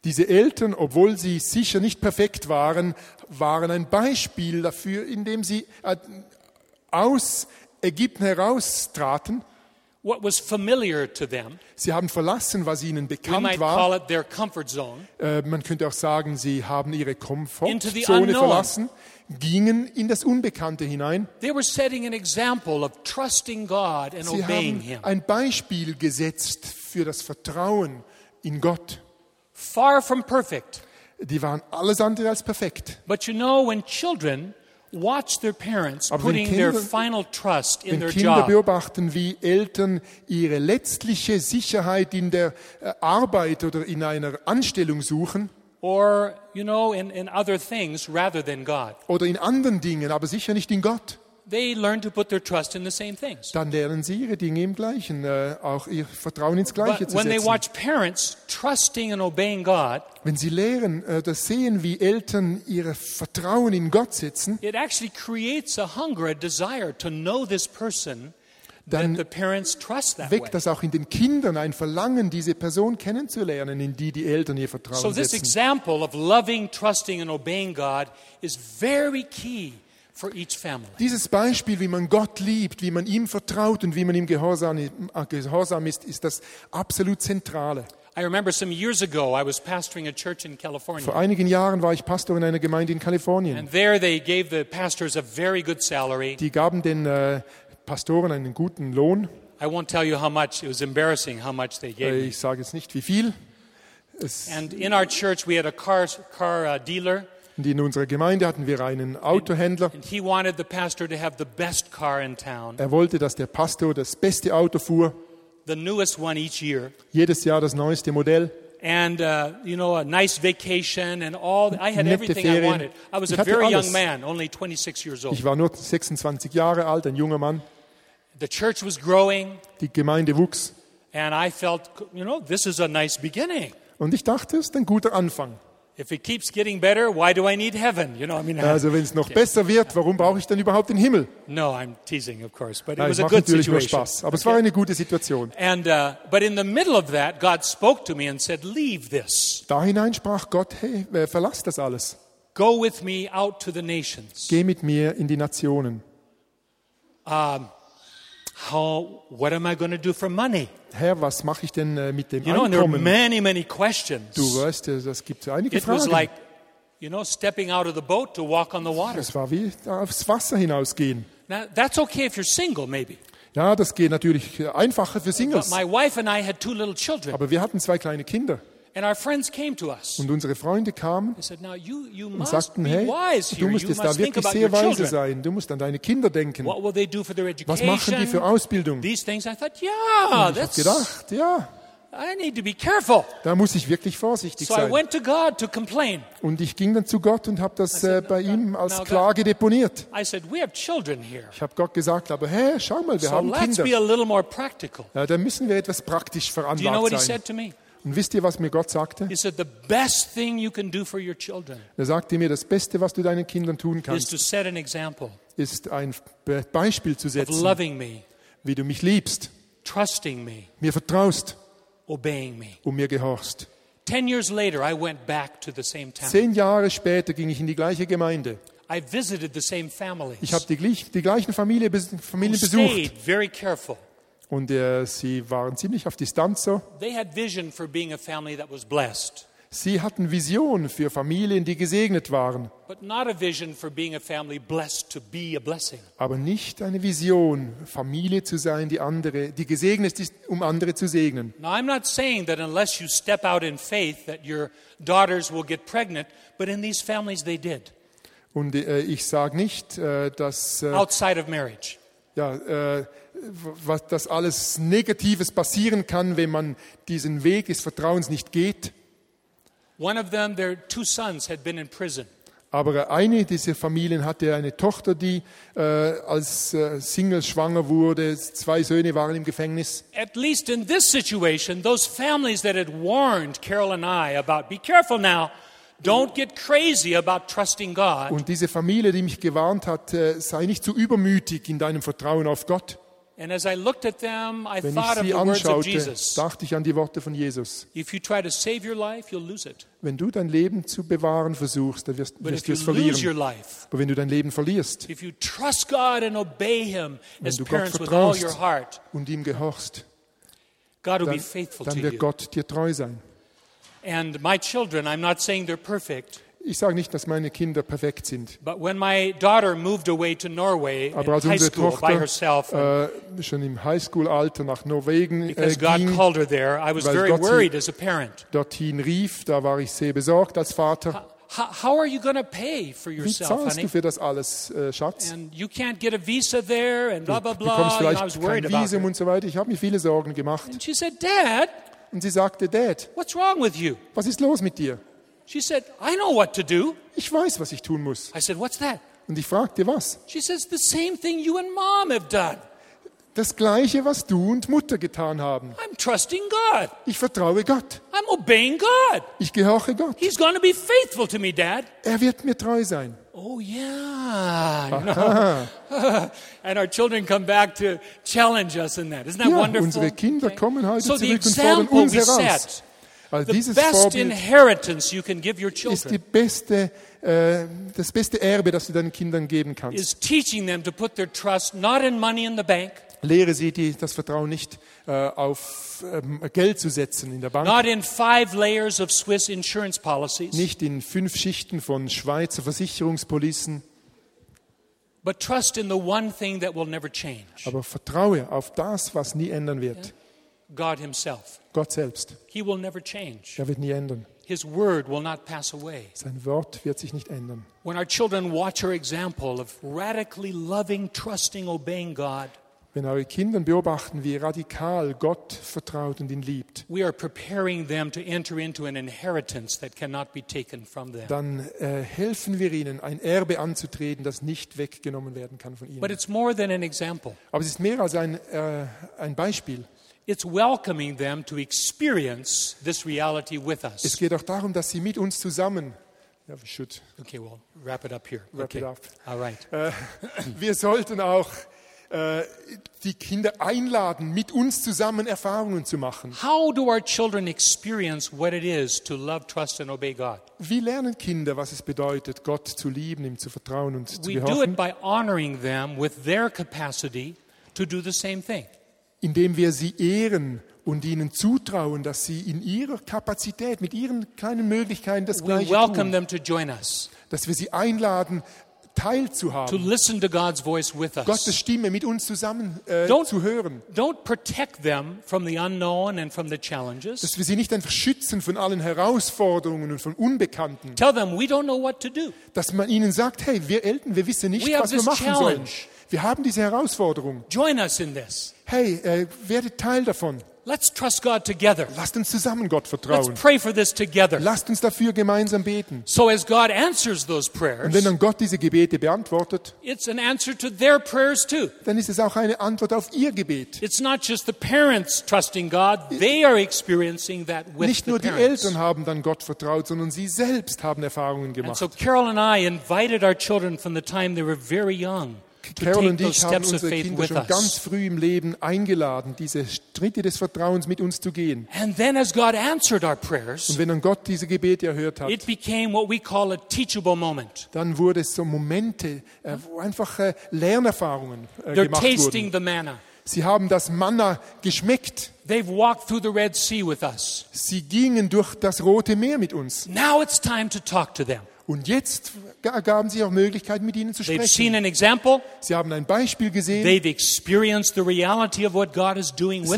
Diese Eltern, obwohl sie sicher nicht perfekt waren, waren ein Beispiel dafür, indem sie äh, aus Ägypten heraustraten. what was familiar to them. Sie haben verlassen, was ihnen bekannt war. Äh, man könnte auch sagen, sie haben ihre Komfortzone verlassen, gingen in das Unbekannte hinein. They were setting an example of trusting God and Sie haben Him. ein Beispiel gesetzt für das Vertrauen in Gott. Far from perfect. Die waren alles andere als perfekt. But you know, when children watch their parents Aber putting their Kinder- final trust in their Kinder job, beobachten, wie Eltern ihre letztliche Sicherheit in der äh, Arbeit oder in einer Anstellung suchen or, you know, in, in other things rather than God, oder in anderen Dingen, aber sicher nicht in Gott, they learn to put their trust in the same things. dann lernen sie ihre Dinge im Gleichen, äh, auch ihr Vertrauen ins Gleiche But zu when they setzen. watch parents trusting and obeying God, Wenn sie lehren, äh, das sehen, wie Eltern ihr Vertrauen in Gott setzen, it actually creates a hunger, a desire to know this person Dann weckt das auch in den Kindern ein Verlangen, diese Person kennenzulernen, in die die Eltern ihr Vertrauen So this setzen. example of loving, trusting, and obeying God is very key. Dieses Beispiel, wie man Gott liebt, wie man ihm vertraut und wie man ihm gehorsam, äh, ist, ist das absolut Zentrale. I remember some years ago I was pastoring a church in Vor einigen Jahren war ich Pastor in einer Gemeinde in Kalifornien. And there they gave the pastors a very good salary. Die gaben den äh, Pastoren einen guten Lohn. I won't tell you how much. It was embarrassing how much they gave me. ich sage jetzt nicht, wie viel. Es, And in our church we had a car car uh, dealer, und in unserer Gemeinde hatten wir einen Autohändler. and he wanted the pastor to have the best car in town, Er wollte, dass der Pastor das beste Auto fuhr, the newest one each year. jedes Jahr das neueste Modell. and uh, you know a nice vacation and all i had everything i wanted i was Ich a very alles. young man only 26 years old Ich war nur 26 Jahre alt, ein junger Mann. the church was growing Die Gemeinde wuchs. And I felt, you know, this is a nice beginning. Und ich dachte, es ist ein guter Anfang. If it keeps getting better, why do I need heaven? You know, I mean, Also wenn es noch besser wird, warum brauche ich dann überhaupt den Himmel? no, I'm teasing, of course, but it Ja, was a good natürlich nur situation. Spaß. Aber es war eine gute Situation. And uh, but in the middle of that, God spoke to me and said, "Leave this. Da hinein sprach Gott, hey, äh, verlass das alles. Go with me out to the nations." Geh mit mir in die Nationen. How? What am I going to do for money? Herr, was mache ich denn äh, mit dem You know, and there Einkommen? many, many questions. Du weißt, das gibt einige It was Fragen. like, you know, stepping out of the boat to walk on the water. Es war wie aufs Wasser hinausgehen. Now, that's okay if you're single, maybe. Ja, das geht natürlich einfacher für But Singles. my wife and I had two little children, Aber wir hatten zwei kleine Kinder. And our friends came to us. Und unsere Freunde kamen said, "Now you, you und must sagten, be hey, wise du musst You jetzt da must think wirklich about sehr your weise children. sein. Du musst an deine Kinder denken. What will they do for their Was machen die für education? Ausbildung? These things." I thought, yeah, Ich habe that's. gedacht, ja, I need to be careful. da muss ich wirklich vorsichtig So I sein. went to God to complain. Und ich ging dann zu Gott und habe das äh, bei ihm als God- Klage deponiert. I said, "We have children here, Ich habe Gott gesagt, aber hä, schau mal, wir so haben let's be Kinder. a little more practical." Ja, da müssen wir etwas praktisch Do you know what he veranlagt sein. said to me? Und wisst ihr, was mir Gott sagte? He said, "The best thing you can do for your children Er sagte mir, das Beste, was du deinen Kindern tun is kannst, to set an example ist ein Be- Beispiel zu of setzen, loving me, wie du mich liebst, trusting me, mir vertraust obeying me." und mir gehorchst. Ten years later, I went back to the same town. Zehn Jahre später ging ich in die gleiche Gemeinde. I visited the same families. Ich habe die, gleich- die gleichen Familie, bes- who Familien besucht stayed very careful. Und äh, sie waren ziemlich auf Distanz so. They had vision for being a family that was blessed, Sie hatten Vision für Familien, die gesegnet waren, but not a vision for being a family blessed to be a blessing. aber nicht eine Vision, Familie zu sein, die andere, die gesegnet ist, um andere zu segnen. Now, I'm not saying that unless you step out in faith that your daughters will get pregnant, but in these families they did, Und äh, ich sage nicht, äh, dass äh, outside of marriage. Ja, äh, was das alles Negatives passieren kann, wenn man diesen Weg des Vertrauens nicht geht. One of them, their two sons had been in prison. Aber eine dieser Familien hatte eine Tochter, die äh, als äh, Single schwanger wurde. Zwei Söhne waren im Gefängnis. At least in this situation, those families that had warned Carol and I about, be careful now, don't get crazy about trusting God. Und diese Familie, die mich gewarnt hat, äh, sei nicht zu übermütig in deinem Vertrauen auf Gott. And as I looked at them, I Wenn ich thought of sie the words of anschaute, Jesus. dachte ich an die Worte von Jesus. If you try to save your life, you'll lose it. Wenn du dein Leben zu bewahren versuchst, dann wirst, But wirst if du you es verlieren. life, Aber wenn du dein Leben verlierst if you trust God and obey Him as du Gott parents with all vertraust, your heart, und ihm gehorchst, God will be dann, faithful to dann wird you. Gott dir treu sein. And my children, I'm not saying they're perfect, Ich sage nicht, dass meine Kinder perfekt sind. but when my daughter moved away to Norway Aber als high unsere school by herself, Tochter äh, schon im Highschool-Alter nach Norwegen äh, God ging, called her there, I was very Gott worried as a parent. dorthin rief, da war ich sehr besorgt als Vater. How, are you going to pay for Wie yourself, zahlst honey? du für das alles, äh, Schatz? And you can't get a visa there, and blah blah Du bekommst vielleicht worried kein about Visum und so weiter. Ich habe mir viele Sorgen gemacht. And she said, Dad, Und sie sagte, Dad, what's wrong with you? was ist los mit dir? She said, I know what to do. Ich weiß, was ich tun muss. I said, What's that? Und ich fragte, was? She says, The same thing you and mom have done. Das Gleiche, was du und Mutter getan haben. I'm trusting God. Ich vertraue Gott. I'm obeying God. Ich gehorche Gott. He's going to be faithful to me, Dad. Er wird mir treu sein. Oh, yeah. You know? and our children come back to challenge us in that. Isn't that Ja, wonderful? unsere Kinder kommen heute so the zurück und fordern uns heraus. set, Weil the dieses best Vorbild inheritance you can give your ist die children beste, äh, das beste Erbe, das du deinen Kindern geben kannst. is teaching them to put their trust not in money in the bank, Lehre sie, die, das Vertrauen nicht äh, auf ähm, Geld zu setzen in der Bank, not in five layers of Swiss insurance policies, nicht in fünf Schichten von Schweizer Versicherungspolicen, but trust in the one thing that will never change aber vertraue auf das, was nie ändern wird. God Himself. Gott selbst. He will never change. Er wird nie ändern. His word will not pass away. Sein Wort wird sich nicht ändern. When our children watch our example of radically loving, trusting, obeying God, Wenn eure Kinder beobachten, wie radikal Gott vertraut und ihn liebt, we are preparing them to enter into an inheritance that cannot be taken from them. dann äh, helfen wir ihnen, ein Erbe anzutreten, das nicht weggenommen werden kann von But ihnen. it's more than an example. Aber es ist mehr als ein, äh, ein Beispiel. It's welcoming them to experience this reality with Es us. geht auch darum, dass sie mit uns zusammen, ja, we should, Okay, well, wrap it up here. Wrap okay. it up. All right. äh, wir sollten auch äh, die Kinder einladen, mit uns zusammen Erfahrungen zu machen. How do our children experience what it is to love, trust, and obey God? Wie lernen Kinder, was es bedeutet, Gott zu lieben, ihm zu vertrauen und zu We do gehorchen? it by honoring them with their capacity to do the same thing. indem wir sie ehren und ihnen zutrauen, dass sie in ihrer Kapazität, mit ihren kleinen Möglichkeiten das We Gleiche welcome tun. them to join us, Dass wir sie einladen, to teilzuhaben, listen to God's voice with Gottes us. Stimme mit uns zusammen äh, Don't- zu hören. Don't protect them from the unknown and from the challenges. Dass wir sie nicht einfach schützen von allen Herausforderungen und von Unbekannten. Tell them we don't know what to do. Dass man ihnen sagt, hey, wir Eltern, wir wissen nicht, We was wir machen sollen. challenge. Wir haben diese Herausforderung. Join us in this. Hey, äh, werdet Teil davon. Let's trust God together. Lasst uns zusammen Gott Let's vertrauen. pray for this together. Lasst uns dafür gemeinsam beten. So as God answers those Und wenn prayers, dann Gott diese Gebete beantwortet, it's an answer to their prayers too. dann ist es auch eine Antwort auf ihr Gebet. It's not just the parents trusting God, they are experiencing that with Nicht the nur die. Eltern haben dann Gott vertraut, sondern sie selbst haben Erfahrungen And gemacht. so Carol and I invited our children from the time they were very young to Carol und ich haben unsere Kinder schon ganz früh im Leben eingeladen, diese Schritte des Vertrauens mit uns zu gehen. And then as God answered our prayers, Und wenn dann Gott diese Gebete erhört hat, it became what we call a teachable moment. dann wurde es so Momente, äh, wo einfach äh, Lernerfahrungen äh, They're gemacht tasting wurden. the manna. Sie haben das Manna geschmeckt. They've walked through the Red Sea with us. Sie gingen durch das Rote Meer mit uns. Now it's time to talk to them. Und jetzt gaben sie auch Möglichkeiten, mit ihnen zu sprechen. example. Sie haben ein Beispiel gesehen. Sie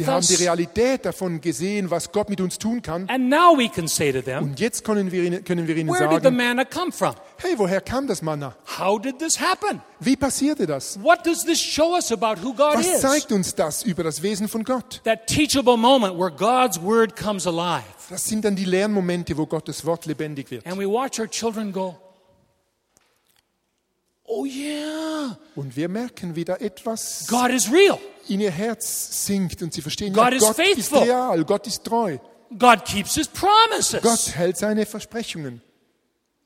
haben die. Realität davon gesehen, was Gott mit uns tun kann. And now we can say to them, Und jetzt können wir ihnen, können wir ihnen where did the sagen, manna come from? hey, woher kam das Manna? How did this happen? Wie passierte das? What does this show us about who God Was zeigt uns das über das Wesen von Gott? Das sind dann die Lernmomente, wo Gottes Wort lebendig wird. Oh yeah, Und wir merken, wie da etwas God is real. in ihr Herz sinkt und sie verstehen, God ja, is Gott ist faithful. real, Gott ist treu. God keeps his promises. Gott hält seine Versprechungen.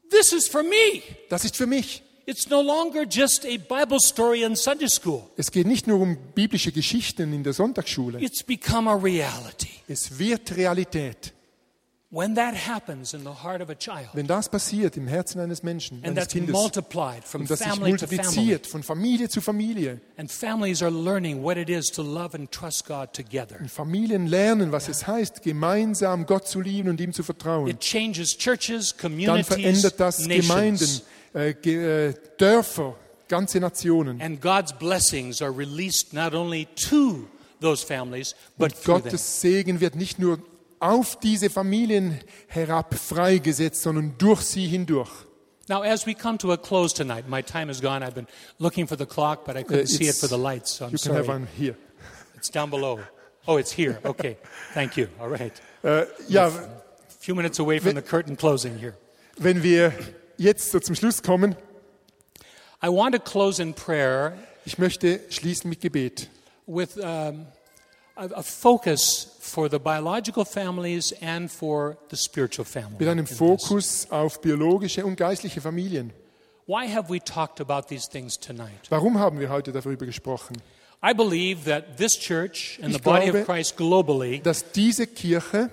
This is for me. Das ist für mich. It's no longer just a Bible story in Sunday school. Es geht nicht nur um biblische Geschichten in der Sonntagsschule. It's become a reality. Es wird Realität. When that happens in the heart of a child, Wenn das passiert im Herzen eines Menschen, eines that's Kindes, multiplied from und das sich multipliziert von Familie zu Familie, and families are learning what it is to love and trust God together, und Familien lernen, was es heißt, gemeinsam Gott zu lieben und ihm zu vertrauen, it changes churches, dann verändert das Gemeinden. Äh, äh, Dörfer, ganze Nationen. And God's blessings are released not only to those families, but Und. Gottes Segen wird nicht nur auf diese Familien herab freigesetzt, sondern durch sie hindurch. Now, as we come to a close tonight, my time is gone. I've been looking for the clock, but I couldn't Uh, see it for the lights, so I'm You can have sorry. one here. It's down below. Oh, it's here. Okay. Thank you. All right. Äh, ja, A few minutes away from the curtain closing here. wenn wir jetzt so zum Schluss kommen, I want to close in prayer ich möchte schließen mit Gebet. with um, a, a focus for the biological families and for the spiritual family. Mit einem. Fokus auf biologische und geistliche Familien. Why have we talked about these things tonight? Warum haben wir heute darüber gesprochen? I believe that this church and Ich the body glaube, of Christ globally Dass diese Kirche,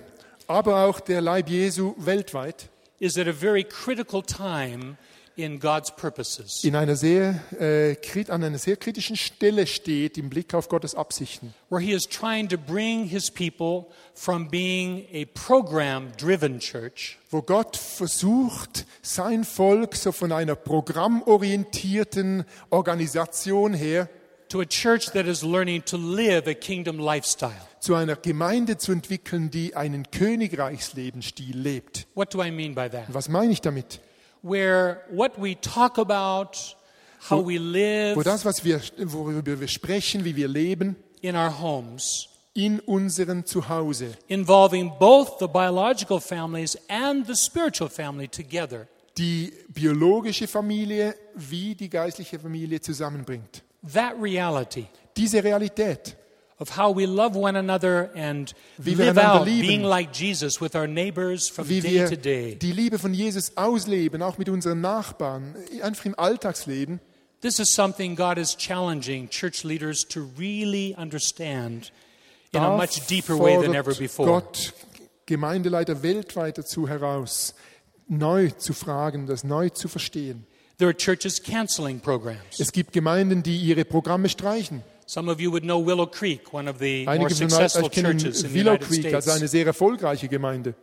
aber auch der Leib Jesu weltweit is at a very critical time in God's purposes. in einer sehr, äh, krit- an einer sehr kritischen Stelle steht im Blick auf Gottes Absichten, where he is trying to bring his people from being a program driven church wo Gott versucht, sein Volk so von einer programmorientierten Organisation her to a church that is learning to live a kingdom lifestyle. Zu einer Gemeinde zu entwickeln, die einen Königreichslebensstil lebt. What do I mean by that? Was meine ich damit? Where what we talk about, how we live wo das, was wir, worüber wir sprechen, wie wir leben, in our homes, in unserem Zuhause, involving both the biological families and the spiritual family together. die biologische Familie wie die geistliche Familie zusammenbringt. That reality Diese Realität, of how we love one another and Wie live out lieben. being like Jesus with our neighbors from wie day to day. die Liebe von Jesus ausleben, auch mit unseren Nachbarn, einfach im Alltagsleben, This is something God is challenging church leaders to really understand in a much deeper way than ever before. Gott Gemeindeleiter weltweit dazu heraus, neu zu fragen, das neu zu verstehen. There are churches canceling programs. Es gibt Gemeinden, die ihre Programme streichen. Some of you would know Willow Creek, one of the more Einige von successful churches in the Willow United Creek States. eine sehr erfolgreiche Gemeinde.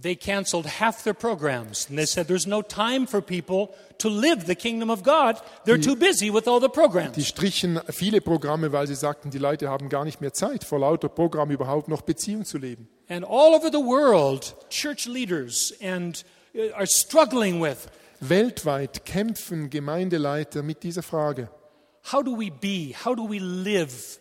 They canceled half their programs. And they said there's no time for people to live the kingdom of God. They're too busy with all the Die programs. strichen viele Programme, weil sie sagten, die Leute haben gar nicht mehr Zeit, vor lauter Programm überhaupt noch Beziehung zu leben. And all over the world, church leaders and uh, are struggling with Weltweit kämpfen Gemeindeleiter mit dieser Frage. How do we be, how do we live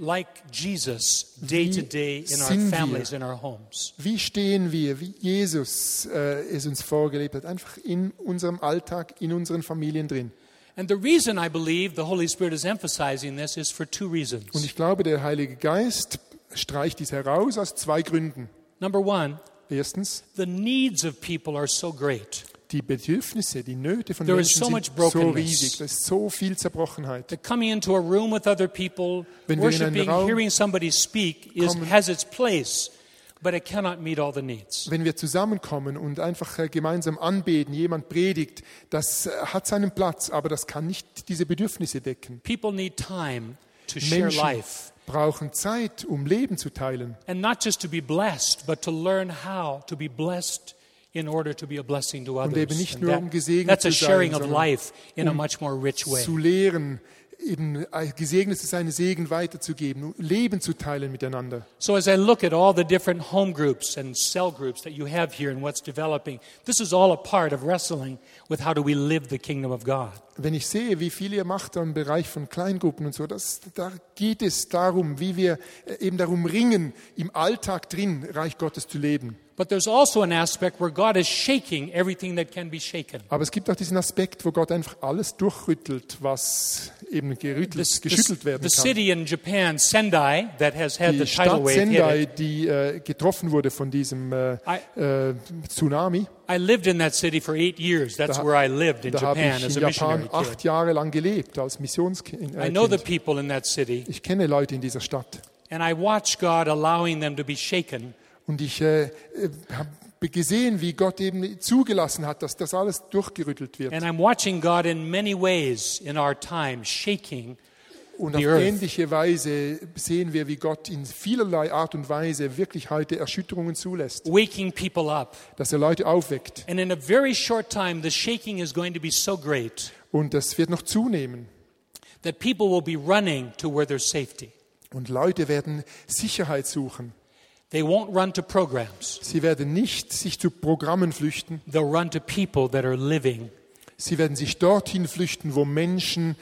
like Jesus day to day in our families, in our homes. Wie stehen wir, wie Jesus äh, es uns vorgelebt hat, einfach in unserem Alltag, in unseren Familien drin. And the reason I believe the Holy Spirit is emphasizing this is for two Und reasons. ich glaube, der Heilige Geist streicht dies heraus aus zwei Gründen. Number one, Erstens, the needs of people are so great. Die Bedürfnisse, die Nöte von There is Menschen so sind much so riesig, da ist so viel Zerbrochenheit. That coming into a room with other people, Wenn worshiping, hearing somebody speak is, has its place, but it cannot meet all the needs. Wenn wir zusammenkommen und einfach äh, gemeinsam anbeten, jemand predigt, das äh, hat seinen Platz, aber das kann nicht diese Bedürfnisse decken. People need time to share Menschen life. brauchen Zeit, um Leben zu teilen. And not just to be blessed, but to learn how to be blessed in order to be a blessing to others. eben nicht nur, um gesegnet that's a zu sein, sharing of sondern life in a um much more rich way. Zu lehren, eben äh, gesegnet zu sein, Segen weiterzugeben, Leben zu teilen miteinander. So, as I look at all the different home groups and cell groups that you have here and what's developing, this is all a part of wrestling with how do we live the kingdom of God. Wenn ich sehe, wie viel ihr macht im Bereich von Kleingruppen und so, das, da geht es darum, wie wir äh, eben darum ringen, im Alltag drin Reich Gottes zu leben. But there's also an aspect where God is shaking everything that can be shaken. Aber es gibt auch diesen Aspekt, wo Gott einfach alles durchrüttelt, was eben gerüttelt, This, geschüttelt werden the kann. city in Japan, Sendai, that has had Die the tidal Stadt wave hit Sendai, die äh, getroffen wurde von diesem äh, I- äh, Tsunami, I lived in that city for eight years. That's Da- where I lived in habe Japan ich as in a missionary Japan kid. acht Jahre lang gelebt als Missionskind. I know the people in that city, Ich kenne Leute in dieser Stadt. and I watch God allowing them to be shaken Und ich äh, habe gesehen, wie Gott eben zugelassen hat, dass das alles durchgerüttelt wird. And I'm watching God in many ways in our time shaking Und auf ähnliche Weise sehen wir, wie Gott in vielerlei Art und Weise wirklich heute Erschütterungen zulässt, waking people up. dass er Leute aufweckt. And in a very short time, the shaking is going to be so great Und das wird noch zunehmen. that people will be running to where there's safety. Und Leute werden Sicherheit suchen. They won't run to programs, Sie werden nicht sich zu Programmen flüchten. they'll run to people that are living Sie werden sich dorthin flüchten, wo Menschen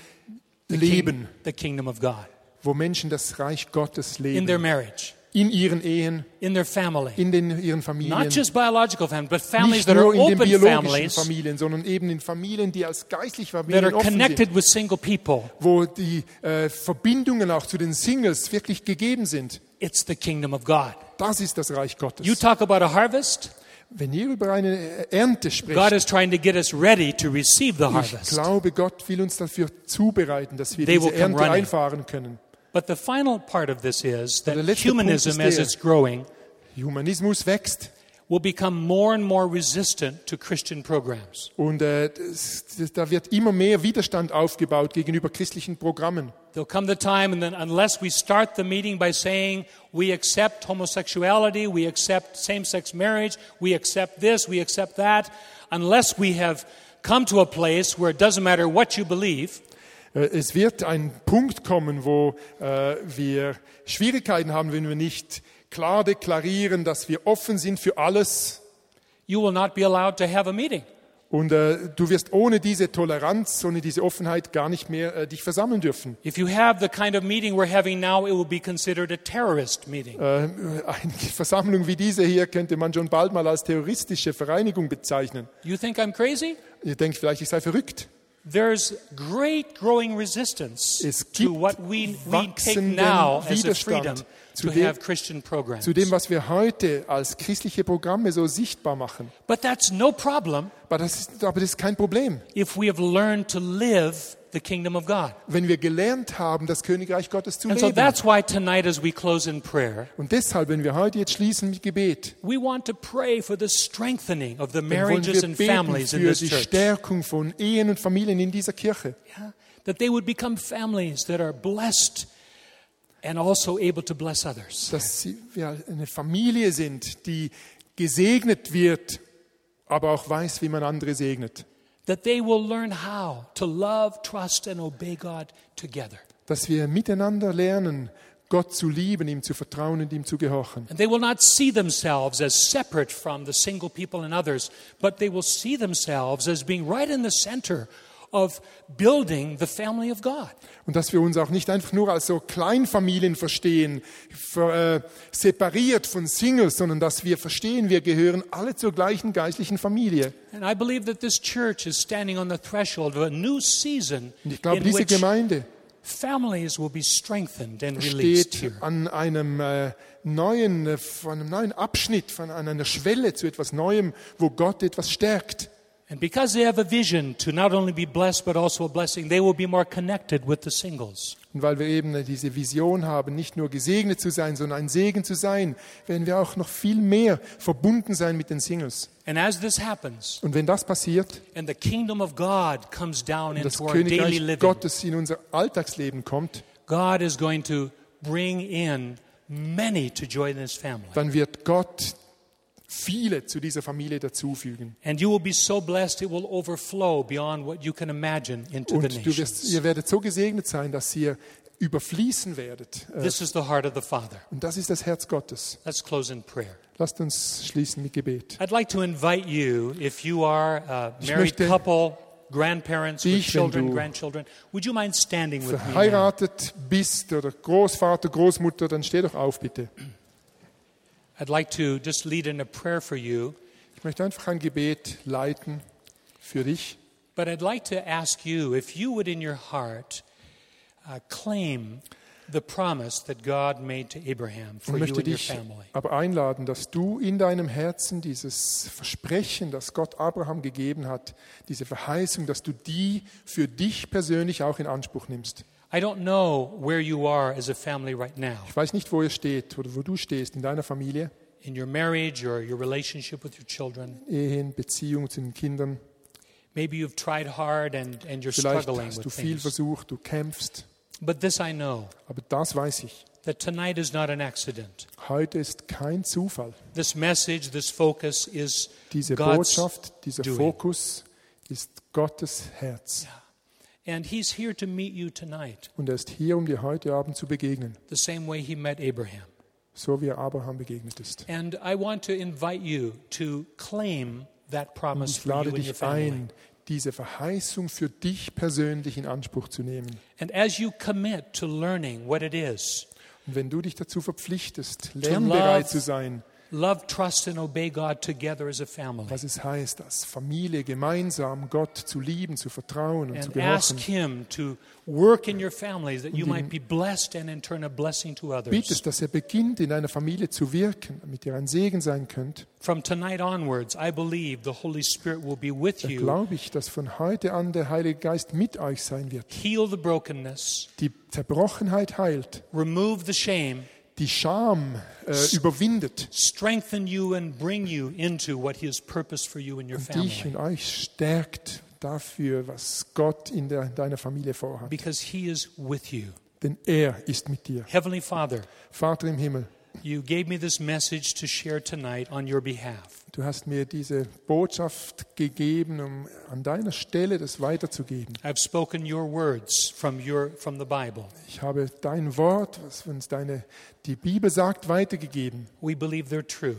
the, leben, king- the kingdom of God wo Menschen das Reich Gottes in their leben. marriage, In ihren Ehen, in their family. in den, ihren Not Familien. just biological families, but families Nicht that are nur in den open biologischen families Familien, sondern eben in Familien, die als geistliche that Familien are offen sind. connected with single people. wo die äh, Verbindungen auch zu den Singles wirklich gegeben sind. It's the kingdom of God. Das ist das Reich You Gottes. talk about a harvest, Wenn ihr über eine Ernte God sprecht, is trying to get us ready to receive the ich harvest. glaube, Gott will uns dafür zubereiten, dass wir They diese Ernte running. einfahren können. But the final part of this is that der humanism, ist as der- it's growing, Humanismus wächst will become more and more resistant to Christian programs. und äh, das, das, da wird immer mehr Widerstand aufgebaut gegenüber christlichen Programmen. There'll come the time, and then unless we start the meeting by saying we accept homosexuality, we accept same sex marriage, we accept this, we accept that, unless we have come to a place where it doesn't matter what you believe, Äh, Es wird ein Punkt kommen, wo äh, wir Schwierigkeiten haben, wenn wir nicht klar deklarieren, dass wir offen sind für alles you will not be allowed to have a meeting. Und äh, du wirst ohne diese Toleranz, ohne diese Offenheit gar nicht mehr äh, dich versammeln dürfen. If you have the kind of meeting we're having now, it will be considered a terrorist meeting. Äh, eine Versammlung wie diese hier könnte man schon bald mal als terroristische Vereinigung bezeichnen. You think I'm crazy? Ihr denkt vielleicht, ich sei verrückt. There's great growing resistance Es to gibt what we, we take now as a freedom zu dem-. Zu dem, was wir heute als christliche Programme so sichtbar machen. But that's no problem Aber das ist, aber das ist kein Problem. if we have learned to live the kingdom of God. Wenn wir gelernt haben, das Königreich Gottes zu And so leben. that's why tonight, as we close in prayer, Und deshalb, wenn wir heute jetzt schließen mit Gebet, we want to pray for the strengthening of the marriages wir and beten families in für this die church. Stärkung von Ehen und Familien in dieser Kirche. Yeah? That they would become families that are blessed and also able to bless others. Dass sie, wir eine Familie sind, die gesegnet wird, aber auch weiß, wie man andere segnet. That they will learn how to love, trust, and obey God together. Dass wir miteinander lernen, Gott zu lieben, ihm zu vertrauen und ihm zu gehorchen. And they will not see themselves as separate from the single people and others, but they will see themselves as being right in the center of building the family of God. Und dass wir uns auch nicht einfach nur als so Kleinfamilien verstehen, ver, äh, separiert von Singles, sondern dass wir verstehen, wir gehören alle zur gleichen geistlichen Familie. And I believe that this church is standing on the threshold of a new season Und ich glaube, in diese Gemeinde families will be strengthened and released steht here. an einem äh, neuen, äh, von einem neuen Abschnitt, von an einer Schwelle zu etwas Neuem, wo Gott etwas stärkt. And because they have a vision to not only be blessed but also a blessing, they will be more connected with the singles. Und weil wir eben diese Vision haben, nicht nur gesegnet zu sein, sondern ein Segen zu sein, werden wir auch noch viel mehr verbunden sein mit den Singles. And as this happens, Und wenn das passiert and the kingdom of God comes down und das into our daily living, Gottes in unser Alltagsleben kommt, God is going to bring in many to join this family. dann wird Gott viele zu dieser Familie dazufügen. And you will be so blessed it will overflow beyond what you can imagine into the Und du wirst, ihr werdet so gesegnet sein, dass ihr überfließen werdet. Äh, This is the heart of the Father. Und das ist das Herz Gottes. Let's close in prayer. Lasst uns schließen mit Gebet. I'd like to invite you, if you are a Ich married möchte couple, grandparents with dich, wenn children, du grandchildren, would you mind standing with me? Verheiratet bist oder Großvater, Großmutter, dann steh doch auf, bitte. I'd like to just lead in a prayer for you, Ich möchte einfach ein Gebet leiten für dich. but I'd like to ask you if you would in your heart uh, claim the promise that God made to Abraham for you möchte and your dich family. aber einladen, dass du in deinem Herzen dieses Versprechen, das Gott Abraham gegeben hat, diese Verheißung, dass du die für dich persönlich auch in Anspruch nimmst. I don't know where you are as a family right now, Ich weiß nicht, wo ihr steht oder wo du stehst in deiner Familie, in your marriage or your relationship with your children. Ehen, Beziehung zu den Kindern. Maybe you've tried hard and, and you're Vielleicht struggling hast du with viel things. versucht, du kämpfst. But this I know Aber das weiß ich. that tonight is not an accident. Heute ist kein Zufall. This message, this focus is Diese God's Botschaft, dieser doing. Fokus ist Gottes Herz. And he's here to meet you tonight, Und er ist hier, um dir heute Abend zu begegnen, the same way he met Abraham. so wie er Abraham begegnet ist. And I want to invite you to claim that promise for you and your dich family. ein, diese Verheißung für dich persönlich in Anspruch zu nehmen. And as you commit to learning what it is, Und wenn du dich dazu verpflichtest, lernbereit zu sein, love, trust, and obey God together as a family, was es heißt, als Familie gemeinsam Gott zu lieben, zu vertrauen und zu and ask gehorchen, Him to work in your families that you might be blessed and in turn a blessing to others. bittest, dass er beginnt, in deiner Familie zu wirken, damit ihr ein Segen sein könnt, From tonight onwards, I believe the Holy Spirit will be with you, glaube ich, dass von heute an der Heilige Geist mit euch sein wird. heal the brokenness, Die Zerbrochenheit heilt, remove the shame, die Scham äh, überwindet strengthen you, and bring you into what He has purposed for you and your und dich family. und euch stärkt dafür, was Gott in, der, in deiner Familie vorhat. Because He is with you. Denn er ist mit dir. Heavenly Father, Vater im Himmel, you gave me this message to share tonight on your behalf. du hast mir diese Botschaft gegeben, um an deiner Stelle das weiterzugeben. I've spoken your words from, your, from the Bible. Ich habe dein Wort, was uns deine, die Bibel sagt, weitergegeben. We believe they're true,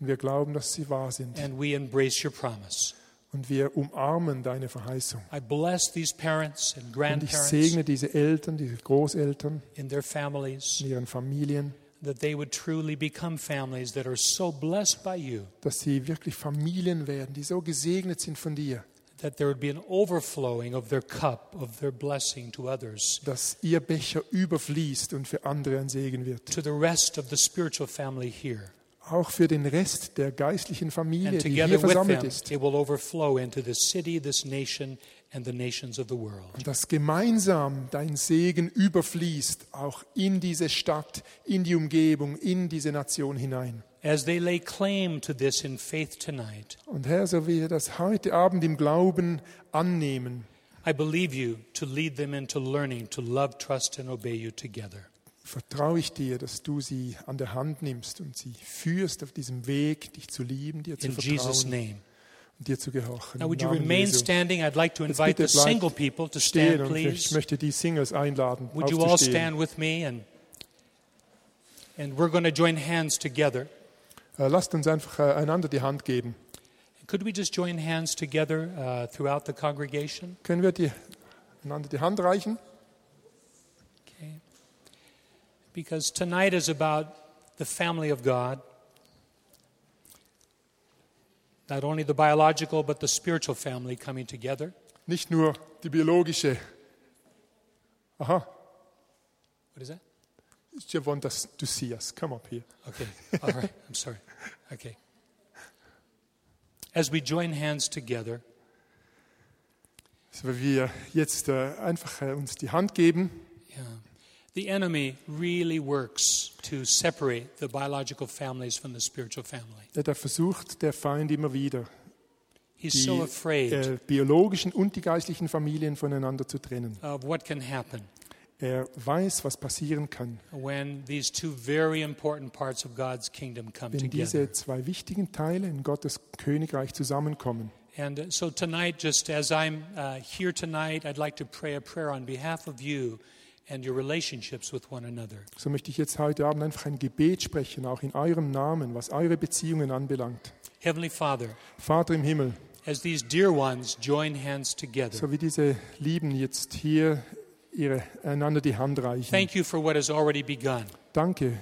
Und wir glauben, dass sie wahr sind. and we embrace your promise. Und wir umarmen deine Verheißung. I bless these parents and Und ich grandparents segne diese Eltern, diese Großeltern in their families, in ihren Familien, that they would truly become families that are so blessed by you, dass sie wirklich Familien werden, die so gesegnet sind von dir, that there would be an overflowing of their cup, of their blessing to others, dass ihr Becher überfließt und für andere ein Segen wird. to the rest of the spiritual family here. Auch für den Rest der geistlichen Familie, And die hier versammelt them, ist. it will overflow into this city, this nation, and the nations of the world. Und dass gemeinsam dein Segen überfließt, auch in diese Stadt, in die Umgebung, in diese Nation hinein. As they lay claim to this in faith tonight, Und Herr, so wie wir das heute Abend im Glauben annehmen, I believe you to lead them into learning to love, trust, and obey you together. vertraue ich dir, dass du sie an der Hand nimmst und sie führst auf diesem Weg, dich zu lieben, dir zu In Jesus' vertrauen name. Dir zu gehorchen. Now, would you remain Jesu. standing? I'd like to invite the single people to stand, und ich please. möchte die Singles einladen, Would you all stand with me? And, and we're going to join hands together. Äh, Lasst uns einfach äh, einander die Hand geben. Could we just join hands together uh, throughout the congregation? Können wir die, einander die Hand reichen? Okay. Because tonight is about the family of God. Not only the biological, but the spiritual family coming together. Nicht nur die biologische. Aha, What is that? you want us to see us. Come up here. Okay. All right. I'm sorry. Okay. As we join hands together, So, wir jetzt äh, einfach äh, uns die Hand geben. yeah, the enemy really works to separate the biological families from the spiritual family. Da versucht der Feind immer wieder, He's die so afraid äh, biologischen und die geistlichen Familien voneinander zu trennen. of what can happen Er weiß, was passieren kann, when these two very important parts of God's kingdom come wenn together. diese zwei wichtigen Teile in Gottes Königreich zusammenkommen. And uh, so tonight, just as I'm uh, here tonight, I'd like to pray a prayer on behalf of you and your relationships with one another. So möchte ich jetzt heute Abend einfach ein Gebet sprechen, auch in eurem Namen, was eure Beziehungen anbelangt. Heavenly Father, Vater im Himmel, as these dear ones join hands together, so wie diese Lieben jetzt hier ihre, einander die Hand reichen. thank you for what has already begun. Danke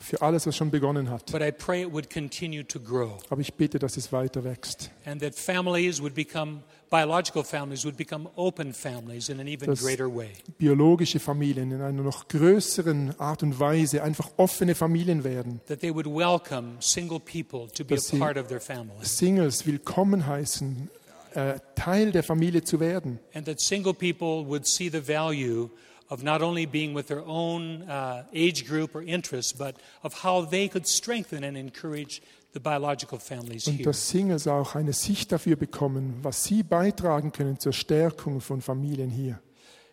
für alles, was schon begonnen hat. But I pray it would continue to grow Aber ich bitte, dass es weiter wächst. and that families would become, biological families would become open families in an even Das- greater way. Biologische Familien in einer noch größeren Art und Weise einfach offene Familien werden. That they would welcome single people to be a Dass sie- part of their families. Singles willkommen heißen, äh, Teil der Familie zu werden. and that single people would see the value of not only being with their own uh, age group or interests, but of how they could strengthen and encourage the biological families Und here. dass Singles auch eine Sicht dafür bekommen, was sie beitragen können zur Stärkung von Familien hier.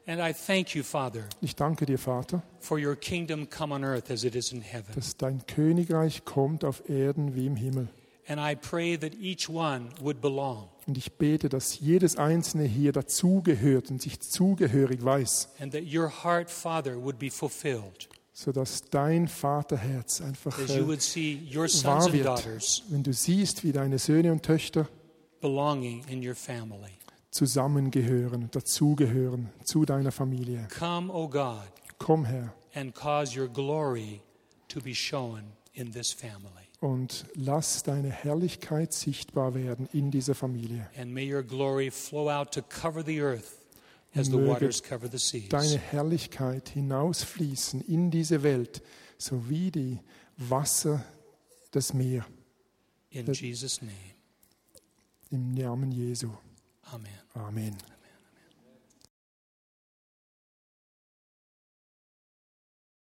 And I thank you, Father, Ich danke dir, Vater, for your kingdom come on earth as it is in heaven. dass dein Königreich kommt auf Erden wie im Himmel. And I pray that each one would belong Und ich bete, dass jedes Einzelne hier dazugehört und sich zugehörig weiß, and that your heart, Father, would be fulfilled sodass dein Vaterherz einfach äh, would see your sons wahr wird, wenn du siehst, wie deine Söhne und Töchter belonging in your family. zusammengehören, dazugehören zu deiner Familie. Come, O God, Komm her and cause your glory to be shown in this family. Und lass deine Herrlichkeit sichtbar werden in dieser Familie. And may your glory flow out to cover the earth as the waters cover the seas. Deine Herrlichkeit hinausfließen in diese Welt, so wie die Wasser das Meer. In Jesus' name, Im Namen Jesu. amen. Amen.